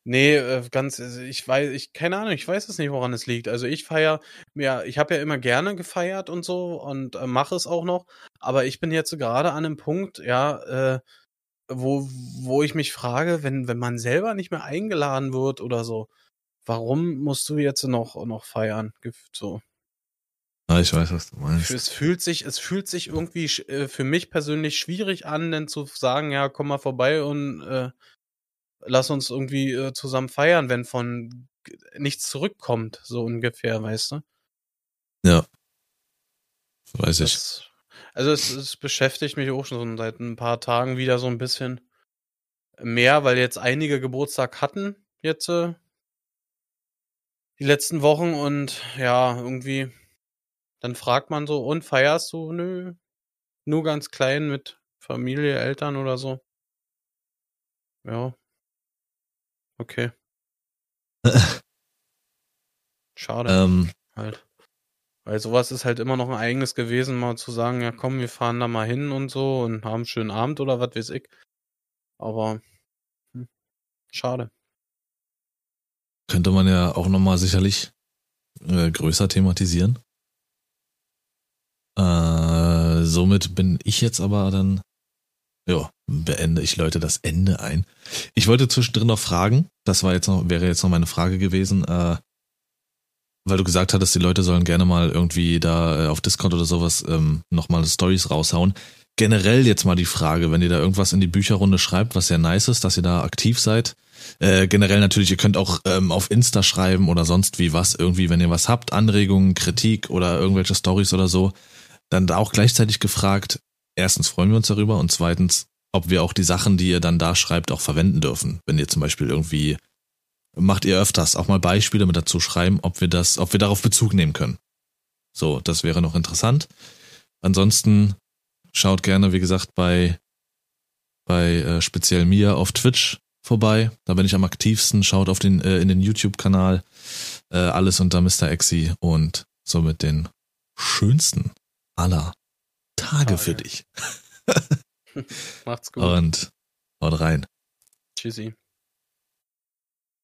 Nee, äh, ganz, also ich weiß, ich, keine Ahnung, ich weiß es nicht, woran es liegt. Also ich feiere, ja, ich habe ja immer gerne gefeiert und so und äh, mache es auch noch, aber ich bin jetzt gerade an einem Punkt, ja, äh, wo, wo ich mich frage, wenn, wenn man selber nicht mehr eingeladen wird oder so, warum musst du jetzt noch, noch feiern? So. Ja, ich weiß, was du meinst. Es fühlt sich, es fühlt sich irgendwie äh, für mich persönlich schwierig an, denn zu sagen, ja, komm mal vorbei und äh, lass uns irgendwie äh, zusammen feiern, wenn von nichts zurückkommt, so ungefähr, weißt du? Ja. Weiß das, ich. Also es, es beschäftigt mich auch schon seit ein paar Tagen wieder so ein bisschen mehr, weil jetzt einige Geburtstag hatten, jetzt äh, die letzten Wochen und ja, irgendwie, dann fragt man so, und feierst du? Nö, nur ganz klein mit Familie, Eltern oder so. Ja. Okay. Schade. Ähm, halt. Weil sowas ist halt immer noch ein eigenes gewesen, mal zu sagen, ja komm, wir fahren da mal hin und so und haben einen schönen Abend oder was weiß ich. Aber hm, schade. Könnte man ja auch nochmal sicherlich äh, größer thematisieren. Äh, somit bin ich jetzt aber dann, ja, beende, ich läute das Ende ein. Ich wollte zwischendrin noch fragen, das war jetzt noch, wäre jetzt noch meine Frage gewesen, äh, weil du gesagt hattest, die Leute sollen gerne mal irgendwie da äh, auf Discord oder sowas ähm, nochmal Stories raushauen. Generell jetzt mal die Frage, wenn ihr da irgendwas in die Bücherrunde schreibt, was sehr nice ist, dass ihr da aktiv seid. Äh, generell natürlich, ihr könnt auch ähm, auf Insta schreiben oder sonst wie was, irgendwie, wenn ihr was habt, Anregungen, Kritik oder irgendwelche Stories oder so, dann da auch gleichzeitig gefragt, erstens freuen wir uns darüber und zweitens, ob wir auch die Sachen, die ihr dann da schreibt, auch verwenden dürfen. Wenn ihr zum Beispiel irgendwie macht ihr öfters auch mal Beispiele mit dazu schreiben, ob wir das, ob wir darauf Bezug nehmen können. So, das wäre noch interessant. Ansonsten schaut gerne, wie gesagt, bei, bei äh, speziell mir auf Twitch vorbei. Da bin ich am aktivsten. Schaut auf den, äh, in den YouTube-Kanal. Äh, alles unter Mr. Exi und somit den schönsten aller Tage, Tage. für dich. Macht's gut. Und haut rein. Tschüssi.